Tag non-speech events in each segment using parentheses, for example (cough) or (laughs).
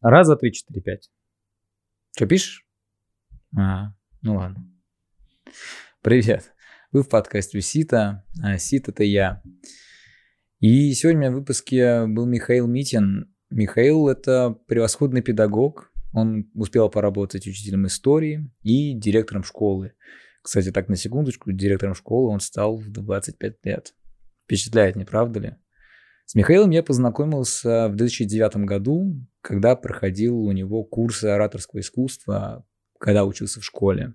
Раз, два, три, четыре, пять. Что, пишешь? А, ну ладно. Привет. Вы в подкасте Сита. А Сит — это я. И сегодня в выпуске был Михаил Митин. Михаил — это превосходный педагог. Он успел поработать учителем истории и директором школы. Кстати, так на секундочку, директором школы он стал в 25 лет. Впечатляет, не правда ли? С Михаилом я познакомился в 2009 году, когда проходил у него курсы ораторского искусства, когда учился в школе.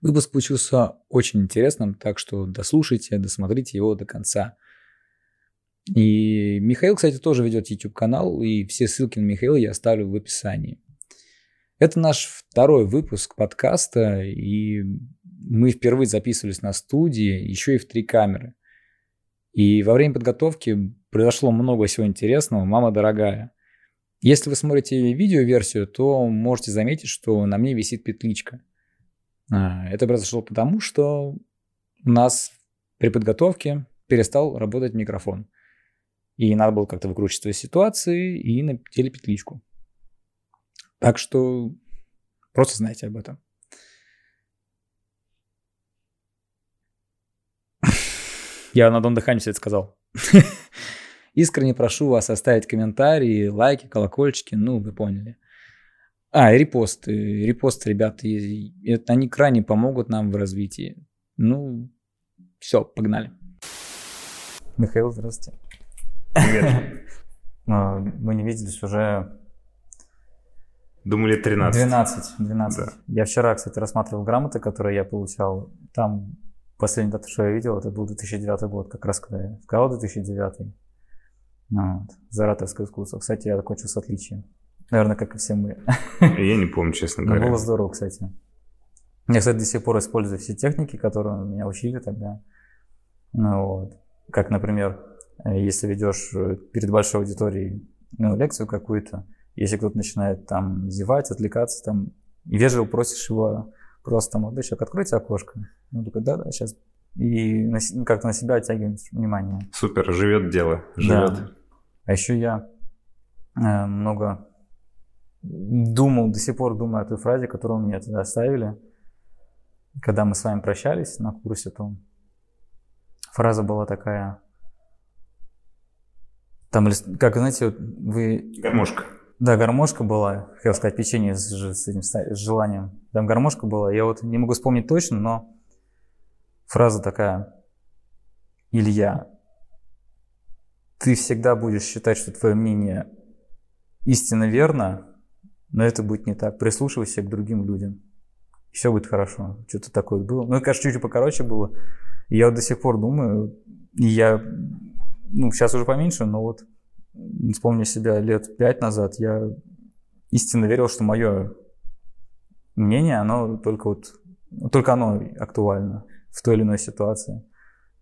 Выпуск получился очень интересным, так что дослушайте, досмотрите его до конца. И Михаил, кстати, тоже ведет YouTube-канал, и все ссылки на Михаила я оставлю в описании. Это наш второй выпуск подкаста, и мы впервые записывались на студии, еще и в три камеры. И во время подготовки произошло много всего интересного. Мама дорогая. Если вы смотрите видеоверсию, то можете заметить, что на мне висит петличка. А, это произошло потому, что у нас при подготовке перестал работать микрофон. И надо было как-то выкручиваться из ситуации и напетели петличку. Так что просто знайте об этом. Я на одном дыхании все это сказал. (laughs) Искренне прошу вас оставить комментарии, лайки, колокольчики, ну, вы поняли. А, и репосты. Репосты, ребята, это, они крайне помогут нам в развитии. Ну, все, погнали. Михаил, здравствуйте. Привет. (laughs) Мы не виделись уже... Думали 13. 12, 12. Да. Я вчера, кстати, рассматривал грамоты, которые я получал. Там Последний дата, что я видел, это был 2009 год, как раз когда я сказал 2009. Ну, вот. За ораторское искусство. Кстати, я закончил с отличием. Наверное, как и все мы. Я не помню, честно (laughs) говоря. Но было здорово, кстати. Я, кстати, до сих пор использую все техники, которые меня учили тогда. Ну, вот. Как, например, если ведешь э, перед большой аудиторией ну, лекцию какую-то, если кто-то начинает там зевать, отвлекаться, там, вежливо просишь его Просто молодой человек, откройте окошко. Ну, такой, да, да, сейчас. И ну, как-то на себя оттягивать внимание. Супер, живет дело, живет. Да. А еще я э, много думал, до сих пор думаю о той фразе, которую мне тогда оставили. Когда мы с вами прощались на курсе, то фраза была такая. Там, как, знаете, вы... Гармошка. Да, гармошка была, хотел сказать, печенье с, с этим с желанием. Там гармошка была. Я вот не могу вспомнить точно, но фраза такая. Илья, ты всегда будешь считать, что твое мнение истинно верно, но это будет не так. Прислушивайся к другим людям. Все будет хорошо. Что-то такое было. Ну, конечно, чуть-чуть покороче было. Я вот до сих пор думаю, и я, ну, сейчас уже поменьше, но вот вспомню себя лет пять назад, я истинно верил, что мое мнение, оно только вот, только оно актуально в той или иной ситуации.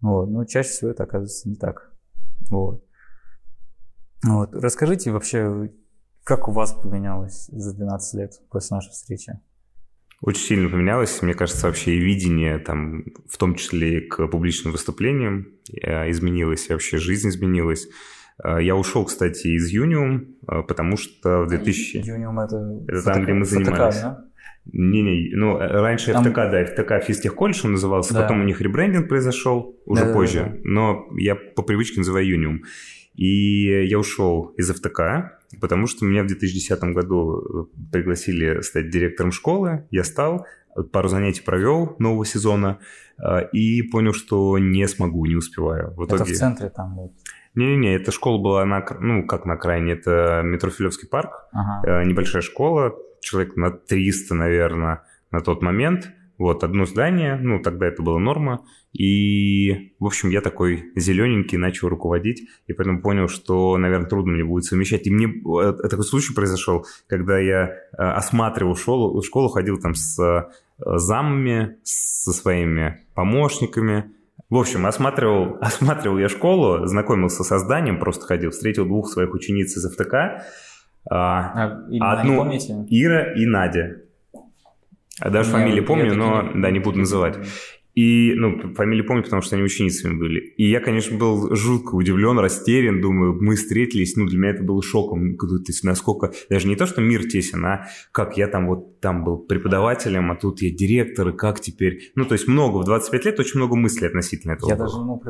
Вот. Но чаще всего это оказывается не так. Вот. Вот. Расскажите вообще, как у вас поменялось за 12 лет после нашей встречи? Очень сильно поменялось, мне кажется, вообще и видение, там, в том числе и к публичным выступлениям э, изменилось, и вообще жизнь изменилась. Э, я ушел, кстати, из Юниум, э, потому что в 2000... Юниум это... Это там, где мы занимались. ФТК, да? Не-не, ну, раньше там... ФТК, да, ФТК физтехколледж он назывался, да. потом у них ребрендинг произошел уже да, позже, да, да. но я по привычке называю Юниум. И я ушел из ФТК, потому что меня в 2010 году э, пригласили стать директором школы, я стал, пару занятий провел нового сезона и понял, что не смогу, не успеваю. В итоге... Это в центре там вот? Не-не-не, эта школа была на, ну, как на окраине, это метро Филевский парк, ага. Э, небольшая школа, человек на 300, наверное, на тот момент. Вот, одно здание, ну, тогда это была норма. И, в общем, я такой зелененький начал руководить, и поэтому понял, что, наверное, трудно мне будет совмещать. И мне э, такой случай произошел, когда я э, осматривал школу, школу ходил там с замами, со своими помощниками, в общем, осматривал, (laughs) осматривал я школу, знакомился со зданием, просто ходил, встретил двух своих учениц из ФТК. А, а одну помните? Ира и Надя. А даже фамилии помню, но да, не буду называть. И, ну, фамилии помню, потому что они ученицами были. И я, конечно, был жутко удивлен, растерян, думаю, мы встретились, ну, для меня это было шоком, то есть насколько, даже не то, что мир тесен, а как я там вот там был преподавателем, а тут я директор, и как теперь, ну, то есть много, в 25 лет очень много мыслей относительно этого Я было. даже, ну,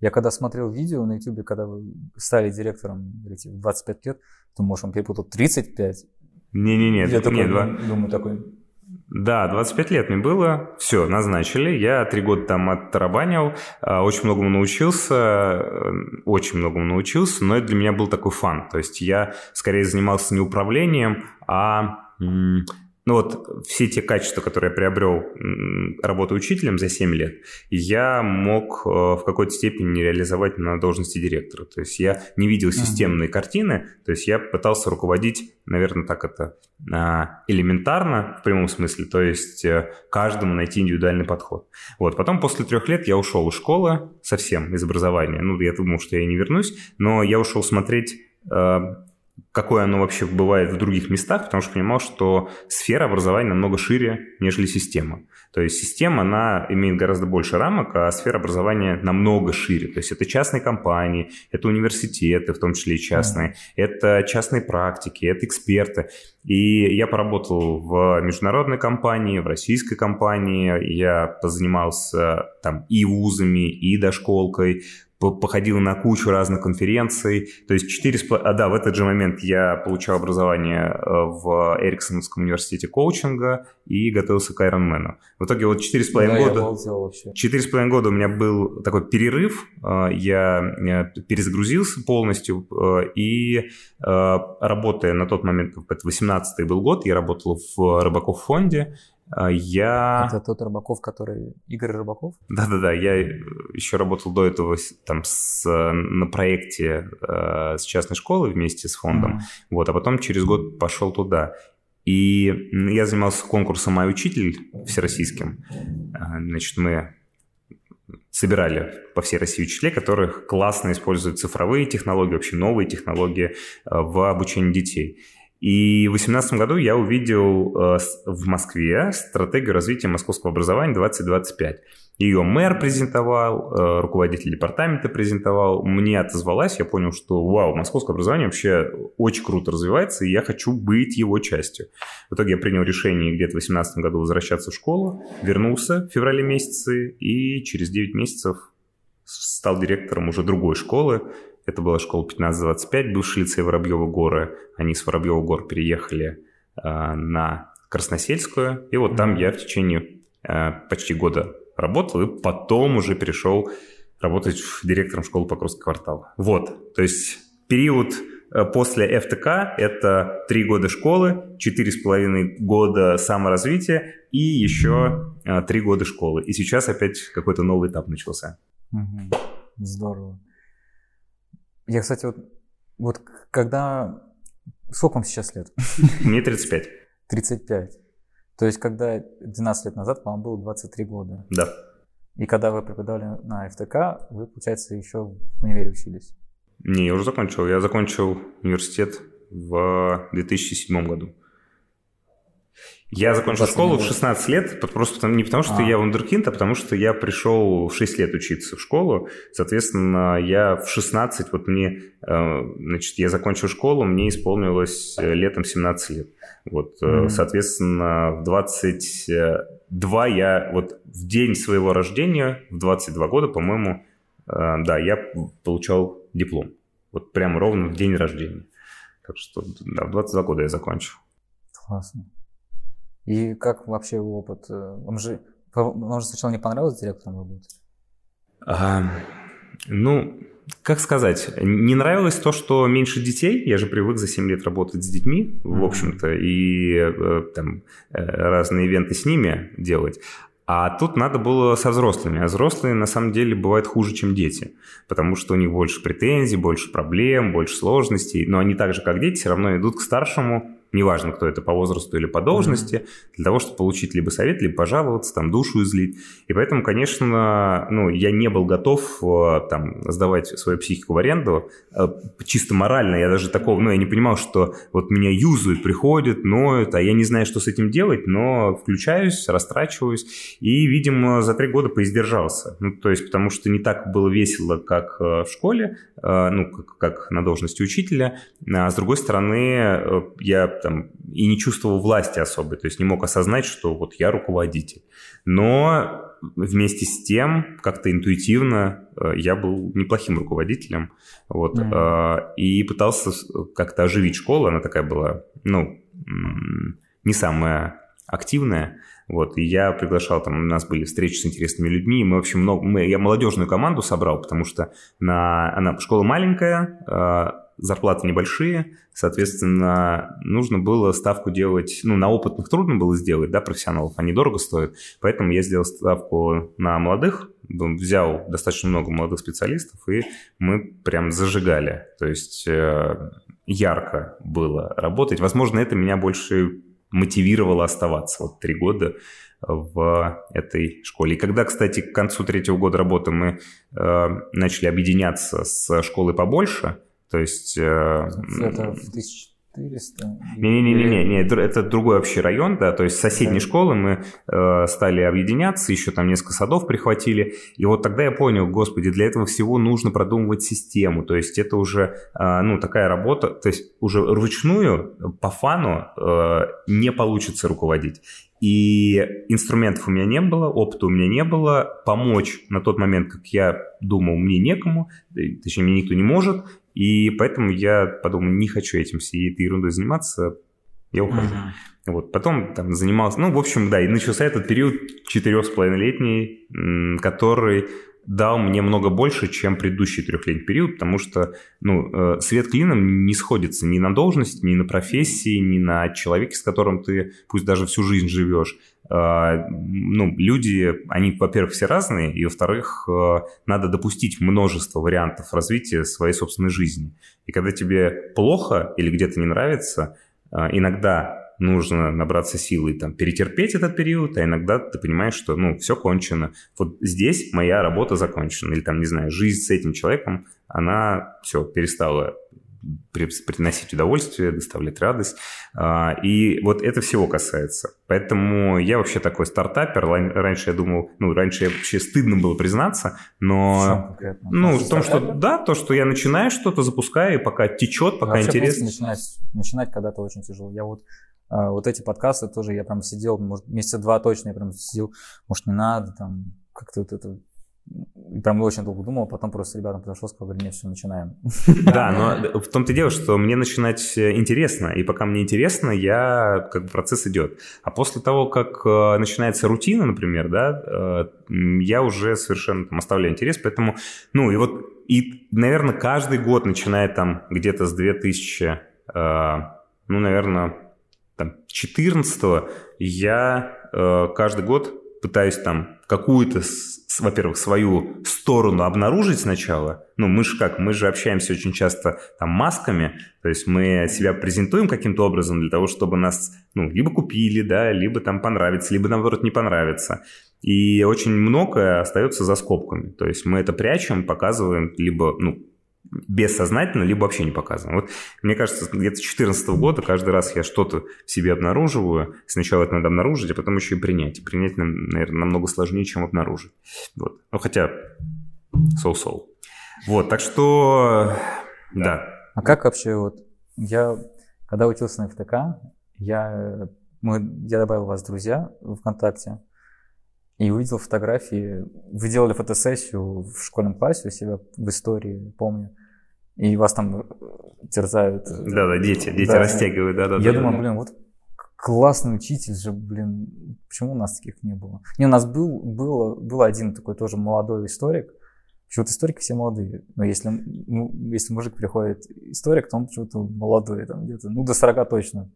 я когда смотрел видео на YouTube, когда вы стали директором, говорите, в 25 лет, то, может, он перепутал 35. Не-не-не, я такой, нет, два... думаю, такой, да, 25 лет мне было, все, назначили. Я три года там оттарабанил, а, очень многому научился, э, очень многому научился, но это для меня был такой фан. То есть я скорее занимался не управлением, а ну вот все те качества, которые я приобрел, работая учителем за 7 лет, я мог э, в какой-то степени реализовать на должности директора. То есть я не видел системные mm-hmm. картины, то есть я пытался руководить, наверное, так это а, элементарно, в прямом смысле, то есть э, каждому найти индивидуальный подход. Вот, потом после трех лет я ушел из школы совсем, из образования. Ну, я думал, что я не вернусь, но я ушел смотреть э, какое оно вообще бывает в других местах, потому что понимал, что сфера образования намного шире, нежели система. То есть система, она имеет гораздо больше рамок, а сфера образования намного шире. То есть это частные компании, это университеты, в том числе и частные, mm. это частные практики, это эксперты. И я поработал в международной компании, в российской компании, я позанимался там и вузами, и дошколкой, походил на кучу разных конференций. То есть 4... А, да, в этот же момент я получал образование э, в Эриксоновском университете коучинга и готовился к Ironman. В итоге вот 4,5 да, года... 4,5 года у меня был такой перерыв. Э, я перезагрузился полностью э, и работая на тот момент, это 18 был год, я работал в Рыбаков фонде, я... Это тот Рыбаков, который... Игорь Рыбаков? Да-да-да, я еще работал до этого там с, на проекте э, с частной школой вместе с фондом, mm-hmm. вот, а потом через год пошел туда. И я занимался конкурсом «Мой учитель» всероссийским. А, значит, мы собирали по всей России учителей, которых классно используют цифровые технологии, вообще новые технологии э, в обучении детей. И в 2018 году я увидел э, в Москве стратегию развития московского образования 2025. Ее мэр презентовал, э, руководитель департамента презентовал. Мне отозвалась, я понял, что вау, московское образование вообще очень круто развивается, и я хочу быть его частью. В итоге я принял решение где-то в 2018 году возвращаться в школу, вернулся в феврале месяце, и через 9 месяцев стал директором уже другой школы, это была школа 1525, бывший лицей Воробьева горы. Они с Воробьева гор переехали э, на Красносельскую. И вот там я в течение э, почти года работал, и потом уже перешел работать директором школы Покровский квартал. Вот, то есть период э, после ФТК – это три года школы, четыре с половиной года саморазвития и еще э, три года школы. И сейчас опять какой-то новый этап начался. Здорово. Я, кстати, вот, вот когда... Сколько вам сейчас лет? (laughs) Мне 35. 35. То есть, когда 12 лет назад вам было 23 года. Да. И когда вы преподавали на ФТК, вы, получается, еще в универе учились? Не, я уже закончил. Я закончил университет в 2007 году. Я закончил школу в 16 лет, просто не потому, что а. я вундеркинд, а потому что я пришел в 6 лет учиться в школу. Соответственно, я в 16, вот мне, э, значит, я закончил школу, мне исполнилось э, летом 17 лет. Вот, mm-hmm. соответственно, в 22 я, вот в день своего рождения, в 22 года, по-моему, да, я получал диплом. Вот прямо ровно в день рождения. Так что, да, в 22 года я закончил. Классно. И как вообще опыт? Э, вам же, вам же сначала не понравилось директором работать? А, ну, как сказать, не нравилось то, что меньше детей. Я же привык за 7 лет работать с детьми, mm-hmm. в общем-то, и э, там э, разные ивенты с ними делать. А тут надо было со взрослыми. А взрослые на самом деле бывают хуже, чем дети. Потому что у них больше претензий, больше проблем, больше сложностей. Но они так же, как дети, все равно идут к старшему неважно, кто это по возрасту или по должности, mm-hmm. для того, чтобы получить либо совет, либо пожаловаться, там, душу излить. И поэтому, конечно, ну, я не был готов э, там сдавать свою психику в аренду. Э, чисто морально я даже такого, ну, я не понимал, что вот меня юзают, приходят, ноют, а я не знаю, что с этим делать, но включаюсь, растрачиваюсь, и, видимо, за три года поиздержался. Ну, то есть, потому что не так было весело, как в школе, ну, как, как на должности учителя, а с другой стороны, я там и не чувствовал власти особой, то есть не мог осознать, что вот я руководитель. Но вместе с тем, как-то интуитивно э, я был неплохим руководителем, вот, mm-hmm. и пытался как-то оживить школу, она такая была, ну, не самая активная, вот, и я приглашал, там, у нас были встречи с интересными людьми, мы, в общем, много, мы, я молодежную команду собрал, потому что на, она, школа маленькая, а, зарплаты небольшие, соответственно, нужно было ставку делать, ну, на опытных трудно было сделать, да, профессионалов, они дорого стоят, поэтому я сделал ставку на молодых, взял достаточно много молодых специалистов, и мы прям зажигали, то есть э, ярко было работать. Возможно, это меня больше мотивировало оставаться вот три года в этой школе. И когда, кстати, к концу третьего года работы мы э, начали объединяться с школой побольше, то есть... Э, это в 1400? Не-не-не, не, это другой вообще район, да, то есть соседней да. школы мы э, стали объединяться, еще там несколько садов прихватили, и вот тогда я понял, господи, для этого всего нужно продумывать систему, то есть это уже, э, ну, такая работа, то есть уже вручную по фану э, не получится руководить. И инструментов у меня не было, опыта у меня не было. Помочь на тот момент, как я думал, мне некому, точнее, мне никто не может. И поэтому я подумал, не хочу этим всей этой ерундой заниматься, я ухожу. Uh-huh. Вот, потом там занимался, ну, в общем, да, и начался этот период четырех с половиной летний, который дал мне много больше, чем предыдущий трехлетний период, потому что, ну, э, свет клином не сходится ни на должности, ни на профессии, ни на человеке, с которым ты пусть даже всю жизнь живешь. Э, ну, люди, они, во-первых, все разные, и, во-вторых, э, надо допустить множество вариантов развития своей собственной жизни. И когда тебе плохо или где-то не нравится, иногда нужно набраться силы и там перетерпеть этот период, а иногда ты понимаешь, что, ну, все кончено. Вот здесь моя работа закончена. Или там, не знаю, жизнь с этим человеком, она все, перестала приносить удовольствие, доставлять радость. А, и вот это всего касается. Поэтому я вообще такой стартапер. Раньше я думал, ну, раньше я вообще стыдно было признаться, но... Ну, в том, что да, то, что я начинаю что-то, запускаю, и пока течет, пока интересно. Начинать, начинать когда-то очень тяжело. Я вот вот эти подкасты тоже я прям сидел, может, месяца два точно я прям сидел, может, не надо, там, как-то вот это и прям очень долго думал, а потом просто ребятам подошел, сказал, говорю, нет, все, начинаем. (laughs) Да, но в том-то дело, что мне начинать э, интересно, и пока мне интересно, я, как бы процесс идет. А после того, как э, начинается рутина, например, да, э, я уже совершенно там оставляю интерес, поэтому, ну, и вот, и, наверное, каждый год, начиная там где-то с 2000, ну, наверное, там, 14 я э, каждый год пытаюсь там какую-то, во-первых, свою сторону обнаружить сначала. Ну, мы же как, мы же общаемся очень часто там масками, то есть мы себя презентуем каким-то образом для того, чтобы нас, ну, либо купили, да, либо там понравится, либо, наоборот, не понравится. И очень многое остается за скобками. То есть мы это прячем, показываем, либо, ну, бессознательно, либо вообще не показываем. Вот мне кажется, где-то с 2014 года каждый раз я что-то в себе обнаруживаю. Сначала это надо обнаружить, а потом еще и принять. И принять, наверное, намного сложнее, чем обнаружить. Вот. Ну, хотя соу-соу. Вот, так что, да. А как вообще вот, я, когда учился на ФТК, я, мы, я добавил вас в друзья ВКонтакте, и увидел фотографии. Вы делали фотосессию в школьном классе у себя в истории, помню. И вас там э, терзают. Да-да, дети, дети да. растягивают, да-да. Я да, думаю, да. блин, вот классный учитель же, блин, почему у нас таких не было? Не, у нас был, был, был один такой тоже молодой историк, Почему-то историки все молодые. Но если, ну, если мужик приходит историк, то он почему-то молодой, там где-то, ну, до 40 точно.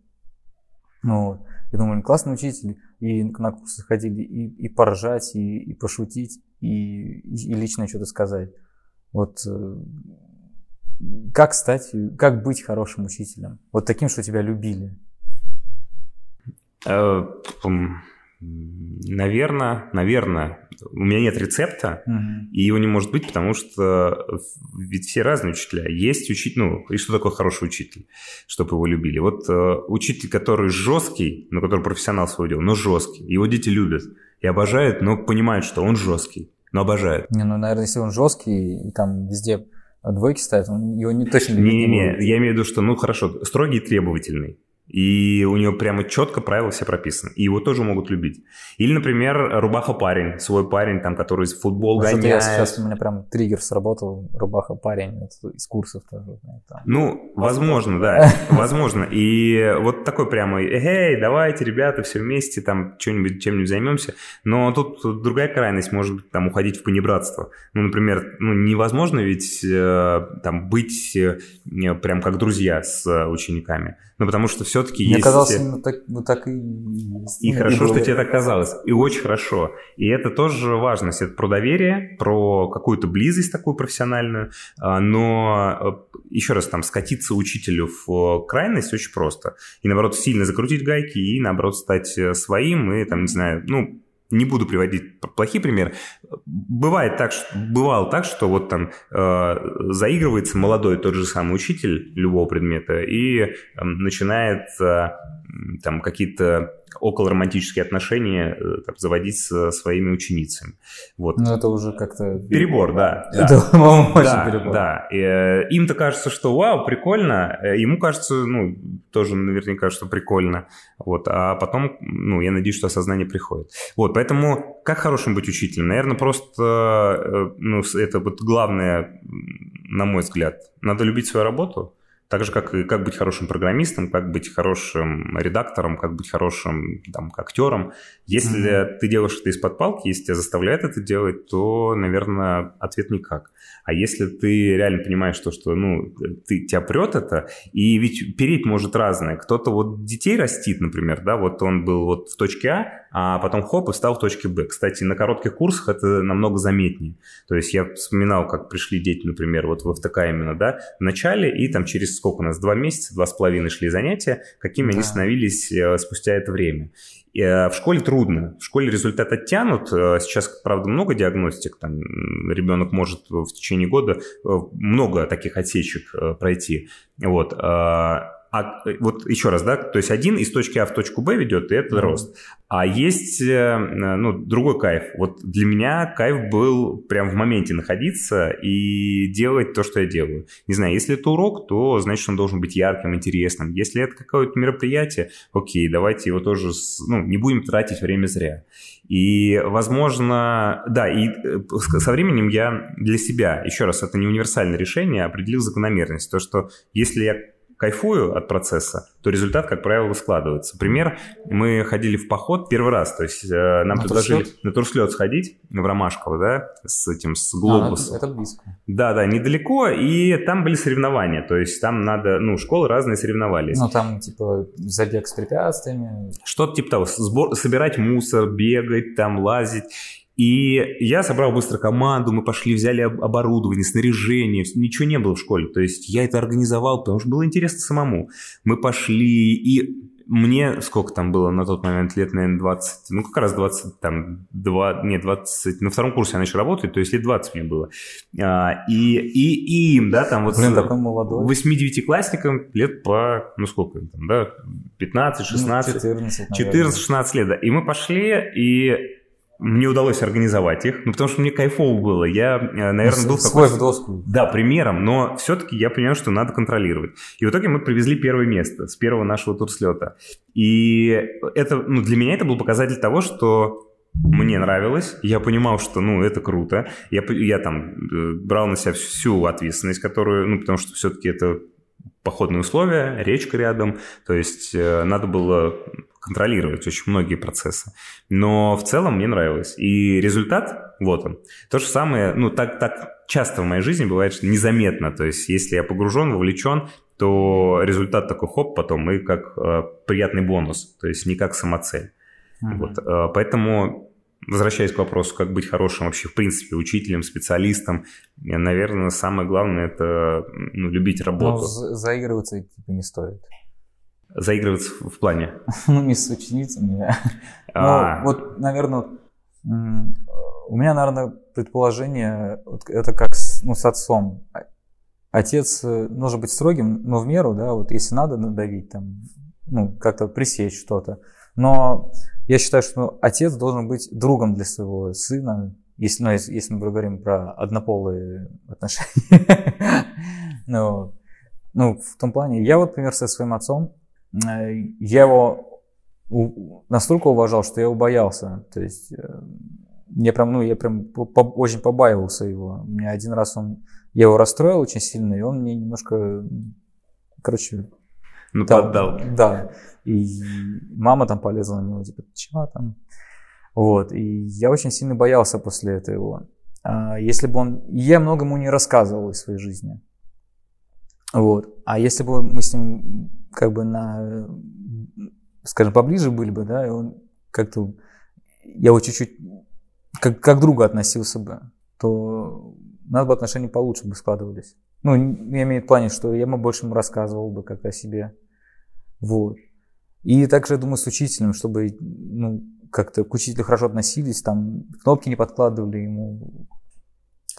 Ну, вот. Я думаю, классный учитель. И на курсы ходили и, и поржать, и, и пошутить, и, и лично что-то сказать. Вот э, как стать, как быть хорошим учителем? Вот таким, что тебя любили. Наверное, наверное. У меня нет рецепта, угу. и его не может быть, потому что ведь все разные учителя. Есть учитель, ну, и что такое хороший учитель, чтобы его любили. Вот э, учитель, который жесткий, но который профессионал своего дела, но жесткий, его дети любят и обожают, но понимают, что он жесткий, но обожают. Не, ну, наверное, если он жесткий, и там везде двойки ставят, он его не точно не Не-не, я имею в виду, что, ну, хорошо, строгий и требовательный. И у него прямо четко правила все прописаны. И его тоже могут любить. Или, например, рубаха-парень, свой парень, там, который из футбол гоняет. Я сейчас у меня прям триггер сработал, рубаха-парень из курсов тоже. Там. Ну, возможно, да, (laughs) возможно. И вот такой прямо, эй, давайте, ребята, все вместе, там, что-нибудь, чем-нибудь займемся. Но тут другая крайность, может там, уходить в понебратство. Ну, например, ну, невозможно ведь э, там быть э, прям как друзья с учениками. Ну, потому что все-таки есть... Мне казалось, именно так, ну, так и... И хорошо, что тебе так казалось. И очень хорошо. И это тоже важность. Это про доверие, про какую-то близость такую профессиональную. А, но, э, еще раз, там, скатиться учителю в крайность очень просто. И, наоборот, сильно закрутить гайки и, наоборот, стать э, своим и, там, не знаю, ну, не буду приводить плохие примеры. Бывает так, что, бывало так, что вот там э, заигрывается молодой тот же самый учитель любого предмета и э, начинает э, там какие-то около романтические отношения э, там, заводить со своими ученицами. Вот. Ну, это уже как-то... Перебор, да. Это, да. по-моему, очень да, перебор. Да, и, э, им-то кажется, что вау, прикольно, э, ему кажется, ну, тоже наверняка, что прикольно, вот, а потом, ну, я надеюсь, что осознание приходит. Вот, поэтому как хорошим быть учителем? Наверное, просто, ну, это вот главное, на мой взгляд, надо любить свою работу, так же, как и как быть хорошим программистом, как быть хорошим редактором, как быть хорошим там, актером. Если mm-hmm. ты делаешь это из-под палки, если тебя заставляют это делать, то, наверное, ответ никак. А если ты реально понимаешь то, что ну, ты, тебя прет это, и ведь переть может разное. Кто-то вот детей растит, например, да, вот он был вот в точке А, а потом хоп и встал в точке Б. Кстати, на коротких курсах это намного заметнее. То есть я вспоминал, как пришли дети, например, вот в ФТК именно, да, в начале, и там через сколько у нас, два месяца, два с половиной шли занятия, какими да. они становились э, спустя это время. Э, в школе трудно. В школе результат оттянут. Э, сейчас, правда, много диагностик. Там ребенок может в течение года много таких отсечек пройти. Вот. А вот еще раз, да, то есть один из точки А в точку Б ведет, и это mm-hmm. рост. А есть, э, ну, другой кайф. Вот для меня кайф был прям в моменте находиться и делать то, что я делаю. Не знаю, если это урок, то значит он должен быть ярким, интересным. Если это какое-то мероприятие, окей, давайте его тоже, ну, не будем тратить время зря. И, возможно, да, и э, со временем я для себя, еще раз, это не универсальное решение, определил закономерность. То, что если я кайфую от процесса, то результат, как правило, складывается. Пример, мы ходили в поход первый раз, то есть э, нам на предложили турслет? на турслет сходить в Ромашково, да, с этим, с глобусом. А, это близко. Да, да, недалеко, и там были соревнования, то есть там надо, ну, школы разные соревновались. Ну, там, типа, забег с препятствиями. Что-то типа того, сбор, собирать мусор, бегать, там, лазить. И я собрал быстро команду, мы пошли, взяли оборудование, снаряжение, ничего не было в школе. То есть я это организовал, потому что было интересно самому. Мы пошли, и мне сколько там было на тот момент лет, наверное, 20, ну как раз 20, там, 2, нет, 20, на втором курсе я начал работать, то есть лет 20 мне было. А, и, и, и им, да, там вот Блин, такой молодой. 8-9-классникам лет по, ну сколько им там, да, 15, 16, ну, 14-16 лет, да. И мы пошли, и мне удалось организовать их, ну, потому что мне кайфово было. Я, э, наверное, был свой в доску. Да, примером, но все-таки я понимаю, что надо контролировать. И в итоге мы привезли первое место с первого нашего турслета. И это, ну, для меня это был показатель того, что мне нравилось, я понимал, что, ну, это круто. Я, я там э, брал на себя всю ответственность, которую, ну, потому что все-таки это походные условия, речка рядом, то есть э, надо было контролировать очень многие процессы. Но в целом мне нравилось. И результат, вот он. То же самое, ну, так, так часто в моей жизни бывает, что незаметно. То есть если я погружен, вовлечен, то результат такой хоп потом и как э, приятный бонус, то есть не как самоцель. Mm-hmm. Вот, э, поэтому возвращаясь к вопросу, как быть хорошим вообще в принципе учителем, специалистом, наверное, самое главное это ну, любить работу. Но заигрываться типа не стоит. Заигрываться в плане? (laughs) Ну, не с ученицами. Ну, вот, наверное, у меня, наверное, предположение, это как с, ну, с отцом. Отец э, должен быть строгим, но в меру, да, вот если надо надавить, там, ну, как-то пресечь что-то. Но я считаю, что отец должен быть другом для своего сына, если, ну, если, если мы говорим про однополые отношения. (laughs) ну, ну, в том плане, я вот, например, со своим отцом, э, я его настолько уважал, что я его боялся. То есть э, я прям, ну, я прям по, очень побаивался его. У меня один раз он, я его расстроил очень сильно, и он мне немножко, короче, ну, да, поддал. Да. И мама там полезла на него, типа, чего там? Вот. И я очень сильно боялся после этого. А если бы он... Я много ему не рассказывал из своей жизни. Вот. А если бы мы с ним как бы на, скажем, поближе были бы, да, и он как-то, я его чуть-чуть как, как друга относился бы, то у нас бы отношения получше бы складывались. Ну, я имею в плане, что я ему больше ему рассказывал бы как о себе. Вот. И также, я думаю, с учителем, чтобы ну, как-то к учителю хорошо относились, там кнопки не подкладывали ему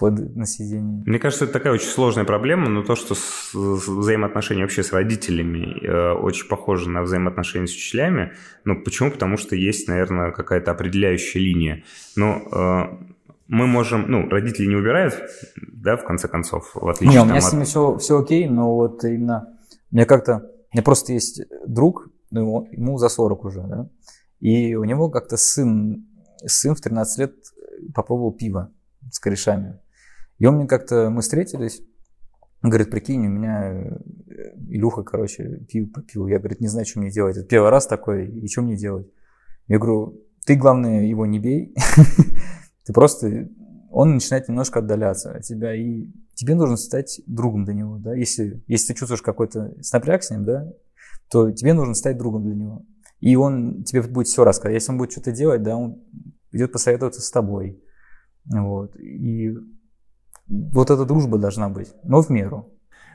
под, на сиденье. Мне кажется, это такая очень сложная проблема, но то, что с, с взаимоотношения вообще с родителями э, очень похоже на взаимоотношения с учителями. Ну, почему? Потому что есть, наверное, какая-то определяющая линия. Но э, мы можем, ну, родители не убирают, да, в конце концов, в отличие Не, у меня от... с ними все, все окей, но вот именно, мне как-то, у меня просто есть друг, ну, ему за 40 уже, да, и у него как-то сын, сын в 13 лет попробовал пиво с корешами. И он мне как-то, мы встретились, говорит, прикинь, у меня э, Илюха, короче, пиво попил. Я, говорит, не знаю, что мне делать. Это первый раз такой, и что мне делать? Я говорю, ты, главное, его не бей. (laughs) ты просто... Он начинает немножко отдаляться от тебя, и тебе нужно стать другом для него, да. Если, если ты чувствуешь какой-то напряг с ним, да, то тебе нужно стать другом для него. И он тебе будет все рассказать. Если он будет что-то делать, да, он идет посоветоваться с тобой. Вот. И вот эта дружба должна быть, но в меру.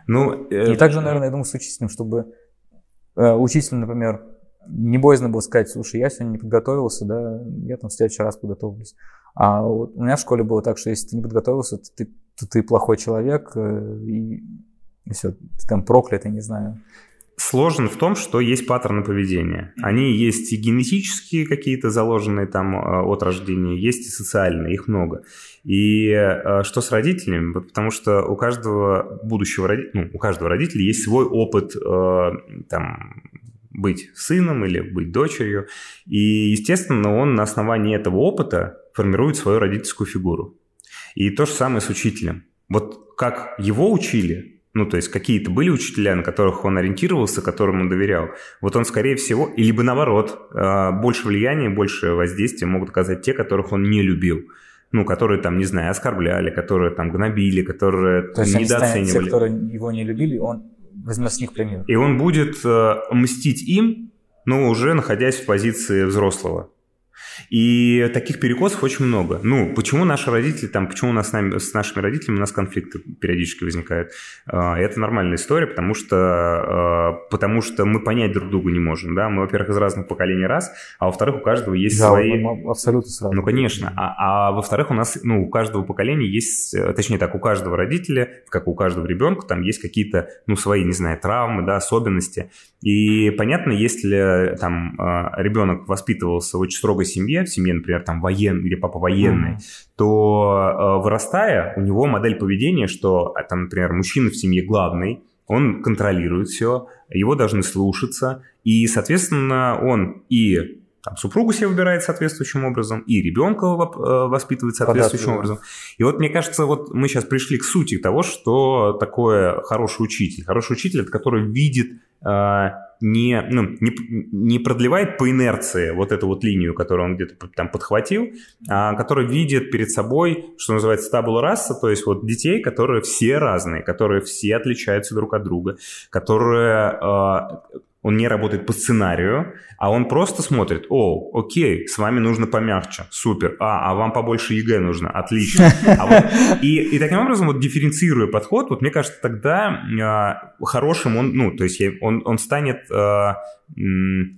Ну, э... И также, наверное, я думаю, с учителем, чтобы э, учитель, например, не боязно было сказать, слушай, я сегодня не подготовился, да, я там в следующий раз подготовлюсь. А вот у меня в школе было так, что если ты не подготовился, то ты, то ты плохой человек, э, и, и все, ты там проклятый, не знаю сложен в том, что есть паттерны поведения. Они есть и генетические какие-то заложенные там э, от рождения, есть и социальные, их много. И э, что с родителями? Потому что у каждого будущего родителя, ну, у каждого родителя есть свой опыт э, там, быть сыном или быть дочерью. И, естественно, он на основании этого опыта формирует свою родительскую фигуру. И то же самое с учителем. Вот как его учили, ну, то есть какие-то были учителя, на которых он ориентировался, которым он доверял. Вот он, скорее всего, или бы наоборот, а, больше влияния, больше воздействия могут оказать те, которых он не любил. Ну, которые там, не знаю, оскорбляли, которые там гнобили, которые То есть недооценивали. Те, которые его не любили, он возьмет с них пример. И он будет э, мстить им, но уже находясь в позиции взрослого. И таких перекосов очень много. Ну, почему наши родители, там, почему у нас с, нами, с нашими родителями у нас конфликты периодически возникают? А, это нормальная история, потому что, а, потому что мы понять друг друга не можем, да, мы, во-первых, из разных поколений раз, а во-вторых, у каждого есть да, свои... абсолютно сразу. Ну, конечно, а, а во-вторых, у нас, ну, у каждого поколения есть, точнее так, у каждого родителя, как у каждого ребенка, там есть какие-то, ну, свои, не знаю, травмы, да, особенности, и понятно, если там ребенок воспитывался в очень строгой семье, в семье, например, там военный или папа военный, mm-hmm. то вырастая, у него модель поведения, что а, там, например, мужчина в семье главный, он контролирует все, его должны слушаться, и, соответственно, он и там, супругу себе выбирает соответствующим образом, и ребенка воспитывает соответствующим образом. И вот мне кажется, вот мы сейчас пришли к сути того, что такое хороший учитель. Хороший учитель – это который видит а, не, ну, не, не продлевает по инерции вот эту вот линию, которую он где-то там подхватил, а который видит перед собой, что называется, табула раса, то есть вот детей, которые все разные, которые все отличаются друг от друга, которые... Э, он не работает по сценарию, а он просто смотрит, о, окей, с вами нужно помягче, супер, а, а вам побольше ЕГЭ нужно, отлично. А вот, и, и таким образом, вот дифференцируя подход, вот мне кажется, тогда э, хорошим он, ну, то есть он, он станет, э,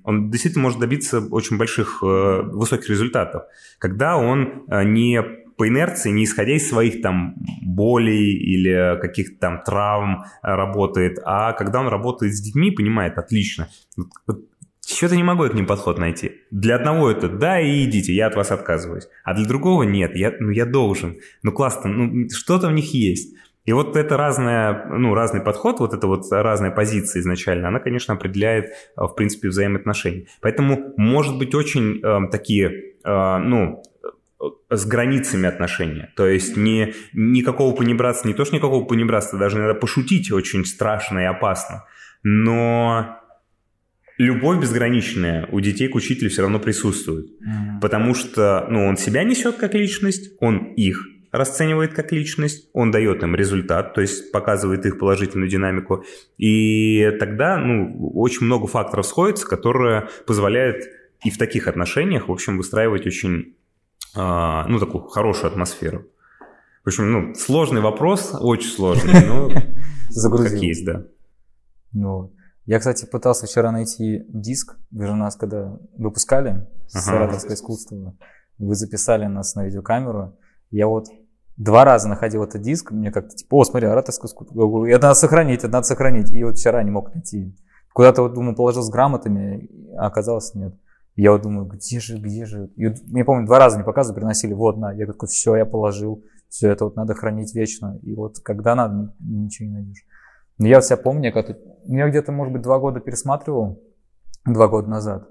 он действительно может добиться очень больших, э, высоких результатов, когда он э, не по инерции, не исходя из своих там болей или каких-то там травм э, работает, а когда он работает с детьми, понимает, отлично, что-то не могу я к ним подход найти. Для одного это «да, и идите, я от вас отказываюсь». А для другого «нет, я, ну, я должен». Ну классно, ну что-то в них есть. И вот это разная, ну, разный подход, вот эта вот разная позиция изначально, она, конечно, определяет, э, в принципе, взаимоотношения. Поэтому, может быть, очень э, такие, э, ну, с границами отношения. То есть не, никакого понебратства, не то, что никакого понебратства, даже иногда пошутить очень страшно и опасно. Но любовь безграничная у детей к учителю все равно присутствует. Mm-hmm. Потому что ну, он себя несет как личность, он их расценивает как личность, он дает им результат, то есть показывает их положительную динамику. И тогда ну, очень много факторов сходится, которые позволяют и в таких отношениях, в общем, выстраивать очень ну, такую хорошую атмосферу. В общем, ну, сложный вопрос, очень сложный, но (laughs) как есть, да. Ну, я, кстати, пытался вчера найти диск, вы же нас когда выпускали с Саратовское искусство, вы записали нас на видеокамеру, я вот два раза находил этот диск, мне как-то типа, о, смотри, Аратовское искусство, это надо сохранить, это надо сохранить, и вот вчера не мог найти. Куда-то вот, думаю, положил с грамотами, а оказалось нет. Я вот думаю, где же, где же? И вот, я помню, два раза мне показывали, приносили, вот на. Я такой, все, я положил. Все это вот надо хранить вечно. И вот когда надо, ничего не найдешь. Но я вот себя помню, как я где-то, может быть, два года пересматривал, два года назад.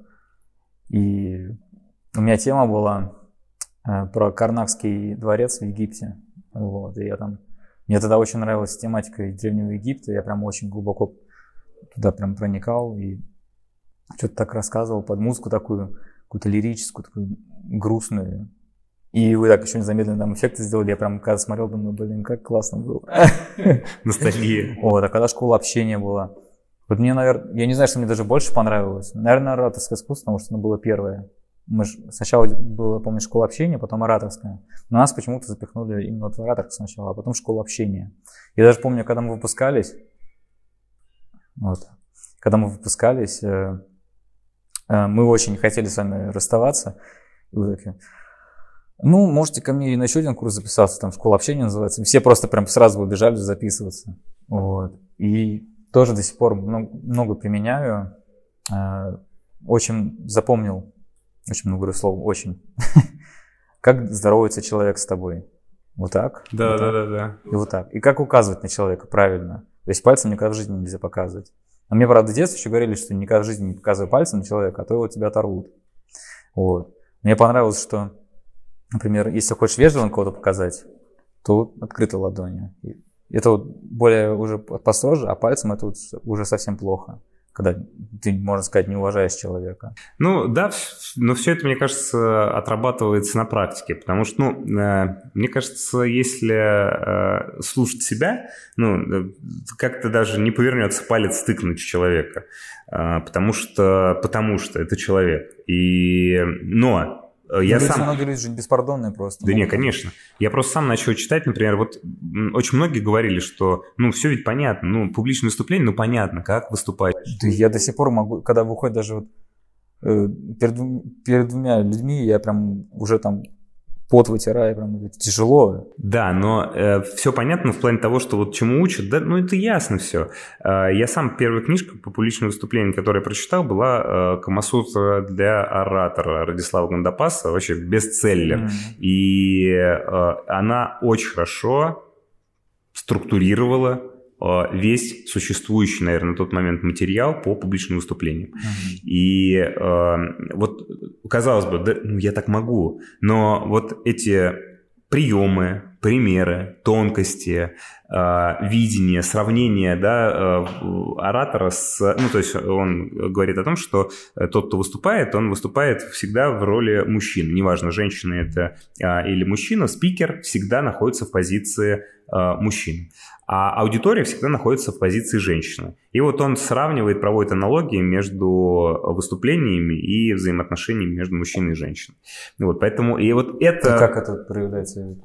И у меня тема была э, про Карнакский дворец в Египте. Вот, и я там... Мне тогда очень нравилась тематика Древнего Египта. Я прям очень глубоко туда прям проникал. И что-то так рассказывал под музыку такую, какую-то лирическую, такую грустную. И вы так еще незамедленно там эффекты сделали. Я прям когда смотрел, думаю, блин, как классно было. (laughs) Ностальгия. Вот, а когда школа общения была. Вот мне, наверное, я не знаю, что мне даже больше понравилось. Наверное, ораторское искусство, потому что оно было первое. Мы ж, сначала была, помню, школа общения, потом ораторская. Но нас почему-то запихнули именно в ораторскую сначала, а потом школу общения. Я даже помню, когда мы выпускались, вот, когда мы выпускались, Э, мы очень хотели с вами расставаться. И вы такие, ну, можете ко мне и на еще один курс записаться, там школа общения называется. Все просто прям сразу убежали записываться. Вот. И тоже до сих пор много, применяю. Э, очень запомнил, очень много слов, очень. (laughs) Как здоровается человек с тобой? Вот так? Да, вот да, так. да, да. И вот так. И как указывать на человека правильно? То есть пальцем никогда в жизни нельзя показывать. А мне, правда, в детстве еще говорили, что никогда в жизни не показывай пальцем на человека, а то его тебя оторвут. Вот. Мне понравилось, что, например, если хочешь вежливо кого-то показать, то открытой ладонью. Это вот более уже построже, а пальцем это вот уже совсем плохо когда ты, можно сказать, не уважаешь человека. Ну да, но все это, мне кажется, отрабатывается на практике, потому что, ну, э, мне кажется, если э, слушать себя, ну, э, как-то даже не повернется палец тыкнуть человека, потому что, потому что это человек. И, но я люди, сам... Многие люди же беспардонные просто. Да нет, конечно. Я просто сам начал читать, например, вот очень многие говорили, что, ну, все ведь понятно, ну, публичное выступление, ну, понятно, как выступать. Да я до сих пор могу, когда выходит даже вот э, перед, перед двумя людьми, я прям уже там пот вытирая, прям тяжело. Да, но э, все понятно в плане того, что вот чему учат, да, ну это ясно все. Э, я сам первая книжка по публичному выступлению, которую я прочитал, была э, Камасутра для оратора Радислава Гандапаса, вообще бестселлер. Mm-hmm. И э, она очень хорошо структурировала весь существующий, наверное, на тот момент материал по публичным выступлениям. Mm-hmm. И э, вот, казалось бы, да, ну, я так могу, но вот эти приемы, примеры, тонкости, э, видение, сравнение да, э, оратора с... Ну, то есть он говорит о том, что тот, кто выступает, он выступает всегда в роли мужчины. Неважно, женщина это э, или мужчина, спикер всегда находится в позиции э, мужчины а аудитория всегда находится в позиции женщины. И вот он сравнивает, проводит аналогии между выступлениями и взаимоотношениями между мужчиной и женщиной. Вот, поэтому, и вот это... И как это проявляется?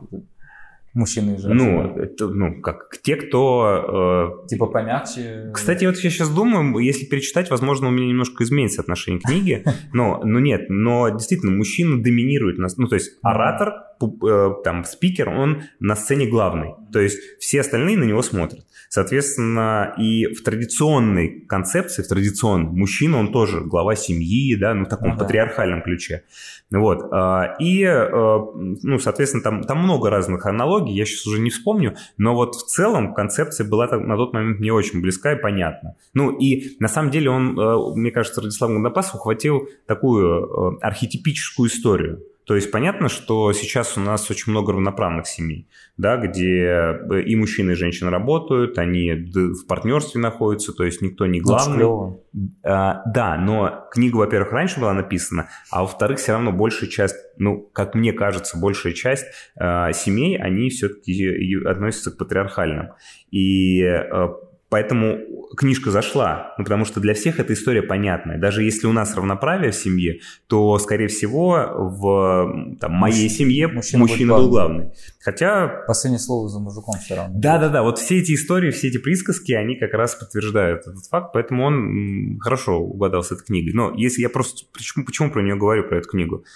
Мужчины и женщины. Ну, это, ну, как те, кто... Э, типа помягче. Кстати, вот я сейчас думаю, если перечитать, возможно, у меня немножко изменится отношение к книге. (laughs) Но, но нет, но действительно, мужчина доминирует. нас. Ну, то есть оратор, э, там, спикер, он на сцене главный. То есть все остальные на него смотрят. Соответственно, и в традиционной концепции, в традиционной, мужчина, он тоже глава семьи, да, ну, в таком ага. патриархальном ключе. Вот. А, и, э, ну, соответственно, там, там много разных аналогий, я сейчас уже не вспомню, но вот в целом концепция была на тот момент не очень близка и понятна. Ну, и на самом деле он, э, мне кажется, Радислав Гандапас ухватил такую э, архетипическую историю. То есть понятно, что сейчас у нас очень много равноправных семей, да, где э, и мужчины, и женщины работают, они в партнерстве находятся, то есть никто не ну, главный. А, да, но книга, во-первых, раньше была написана, а во-вторых, все равно большая часть, ну, как мне кажется, большая часть а, семей, они все-таки относятся к патриархальным. И а, Поэтому книжка зашла, ну, потому что для всех эта история понятная. Даже если у нас равноправие в семье, то, скорее всего, в там, моей Муж... семье мужчина, мужчина был главный. Хотя... Последнее слово за мужиком все равно. Да-да-да, вот все эти истории, все эти присказки, они как раз подтверждают этот факт, поэтому он хорошо угадал с этой книгой. Но если я просто... Почему, почему про нее говорю, про эту книгу?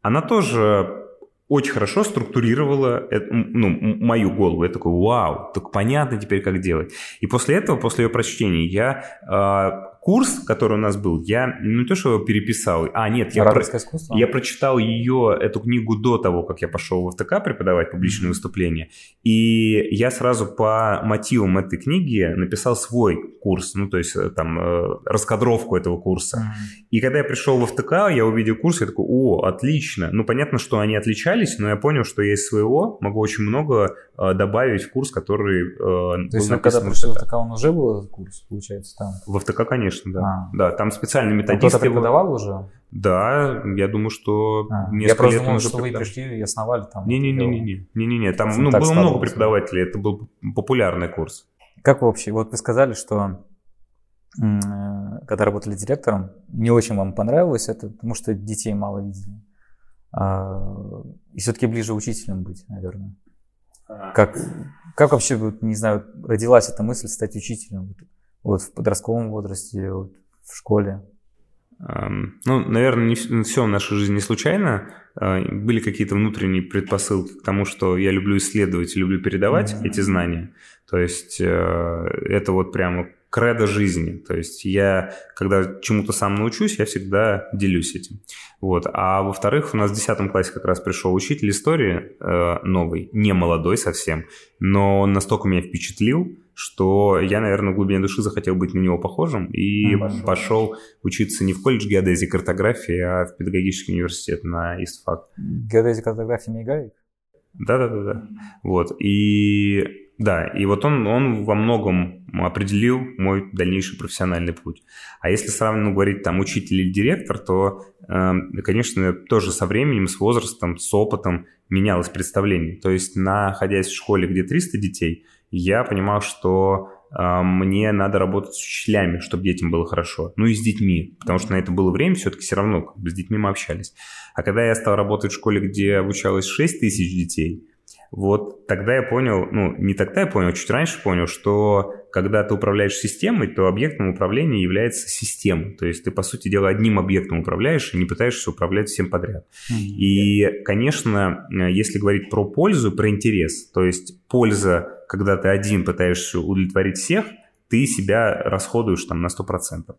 Она тоже очень хорошо структурировала ну, мою голову. Я такой, вау, так понятно теперь, как делать. И после этого, после ее прочтения, я а, курс, который у нас был, я не то, что его переписал, а нет, я, про... я прочитал ее, эту книгу до того, как я пошел в ФТК преподавать публичные mm-hmm. выступления, и я сразу по мотивам этой книги написал свой курс, ну, то есть э, там э, раскадровку этого курса. Mm-hmm. И когда я пришел в ФТК, я увидел курс, я такой, о, отлично. Ну, понятно, что они отличались, но я понял, что я из своего могу очень много добавить в курс, который э, То есть, когда пришел в ФТК, он уже был этот курс, получается, там? В ФТК, конечно да. А. Да, там специальные методисты. Кто-то преподавал уже? Да, я думаю, что а. Я просто думал, что вы пришли и основали там. Не-не-не, не-не-не, там ну, было много преподавателей, это был популярный курс. Как вообще? Вот вы сказали, что когда работали директором, не очень вам понравилось это, потому что детей мало видели. А, и все-таки ближе учителем быть, наверное. Как, как вообще, не знаю, родилась эта мысль стать учителем? вот в подростковом возрасте, вот в школе? Ну, наверное, не все в нашей жизни не случайно. А, были какие-то внутренние предпосылки к тому, что я люблю исследовать, люблю передавать mm-hmm. эти знания. То есть э, это вот прямо кредо жизни. То есть я, когда чему-то сам научусь, я всегда делюсь этим. Вот. А во-вторых, у нас в 10 классе как раз пришел учитель истории э, новый, не молодой совсем, но он настолько меня впечатлил, что я, наверное, в глубине души захотел быть на него похожим и mm, пошел учиться не в колледж геодезии и картографии, а в педагогический университет на ИСТФАК. Геодезия, картография, Мигаик? Да-да-да. Вот. И да, и вот он, он во многом определил мой дальнейший профессиональный путь. А если сравненно говорить там учитель или директор, то, э, конечно, тоже со временем, с возрастом, с опытом менялось представление. То есть, находясь в школе, где 300 детей, я понимал, что э, мне надо работать с учителями, чтобы детям было хорошо. Ну и с детьми, потому что на это было время, все-таки все равно с детьми мы общались. А когда я стал работать в школе, где обучалось 6 тысяч детей, вот тогда я понял, ну не тогда я понял, чуть раньше понял, что когда ты управляешь системой, то объектом управления является система. То есть ты, по сути дела, одним объектом управляешь и не пытаешься управлять всем подряд. Mm-hmm. И, конечно, если говорить про пользу, про интерес, то есть польза, когда ты один пытаешься удовлетворить всех, ты себя расходуешь там на 100%.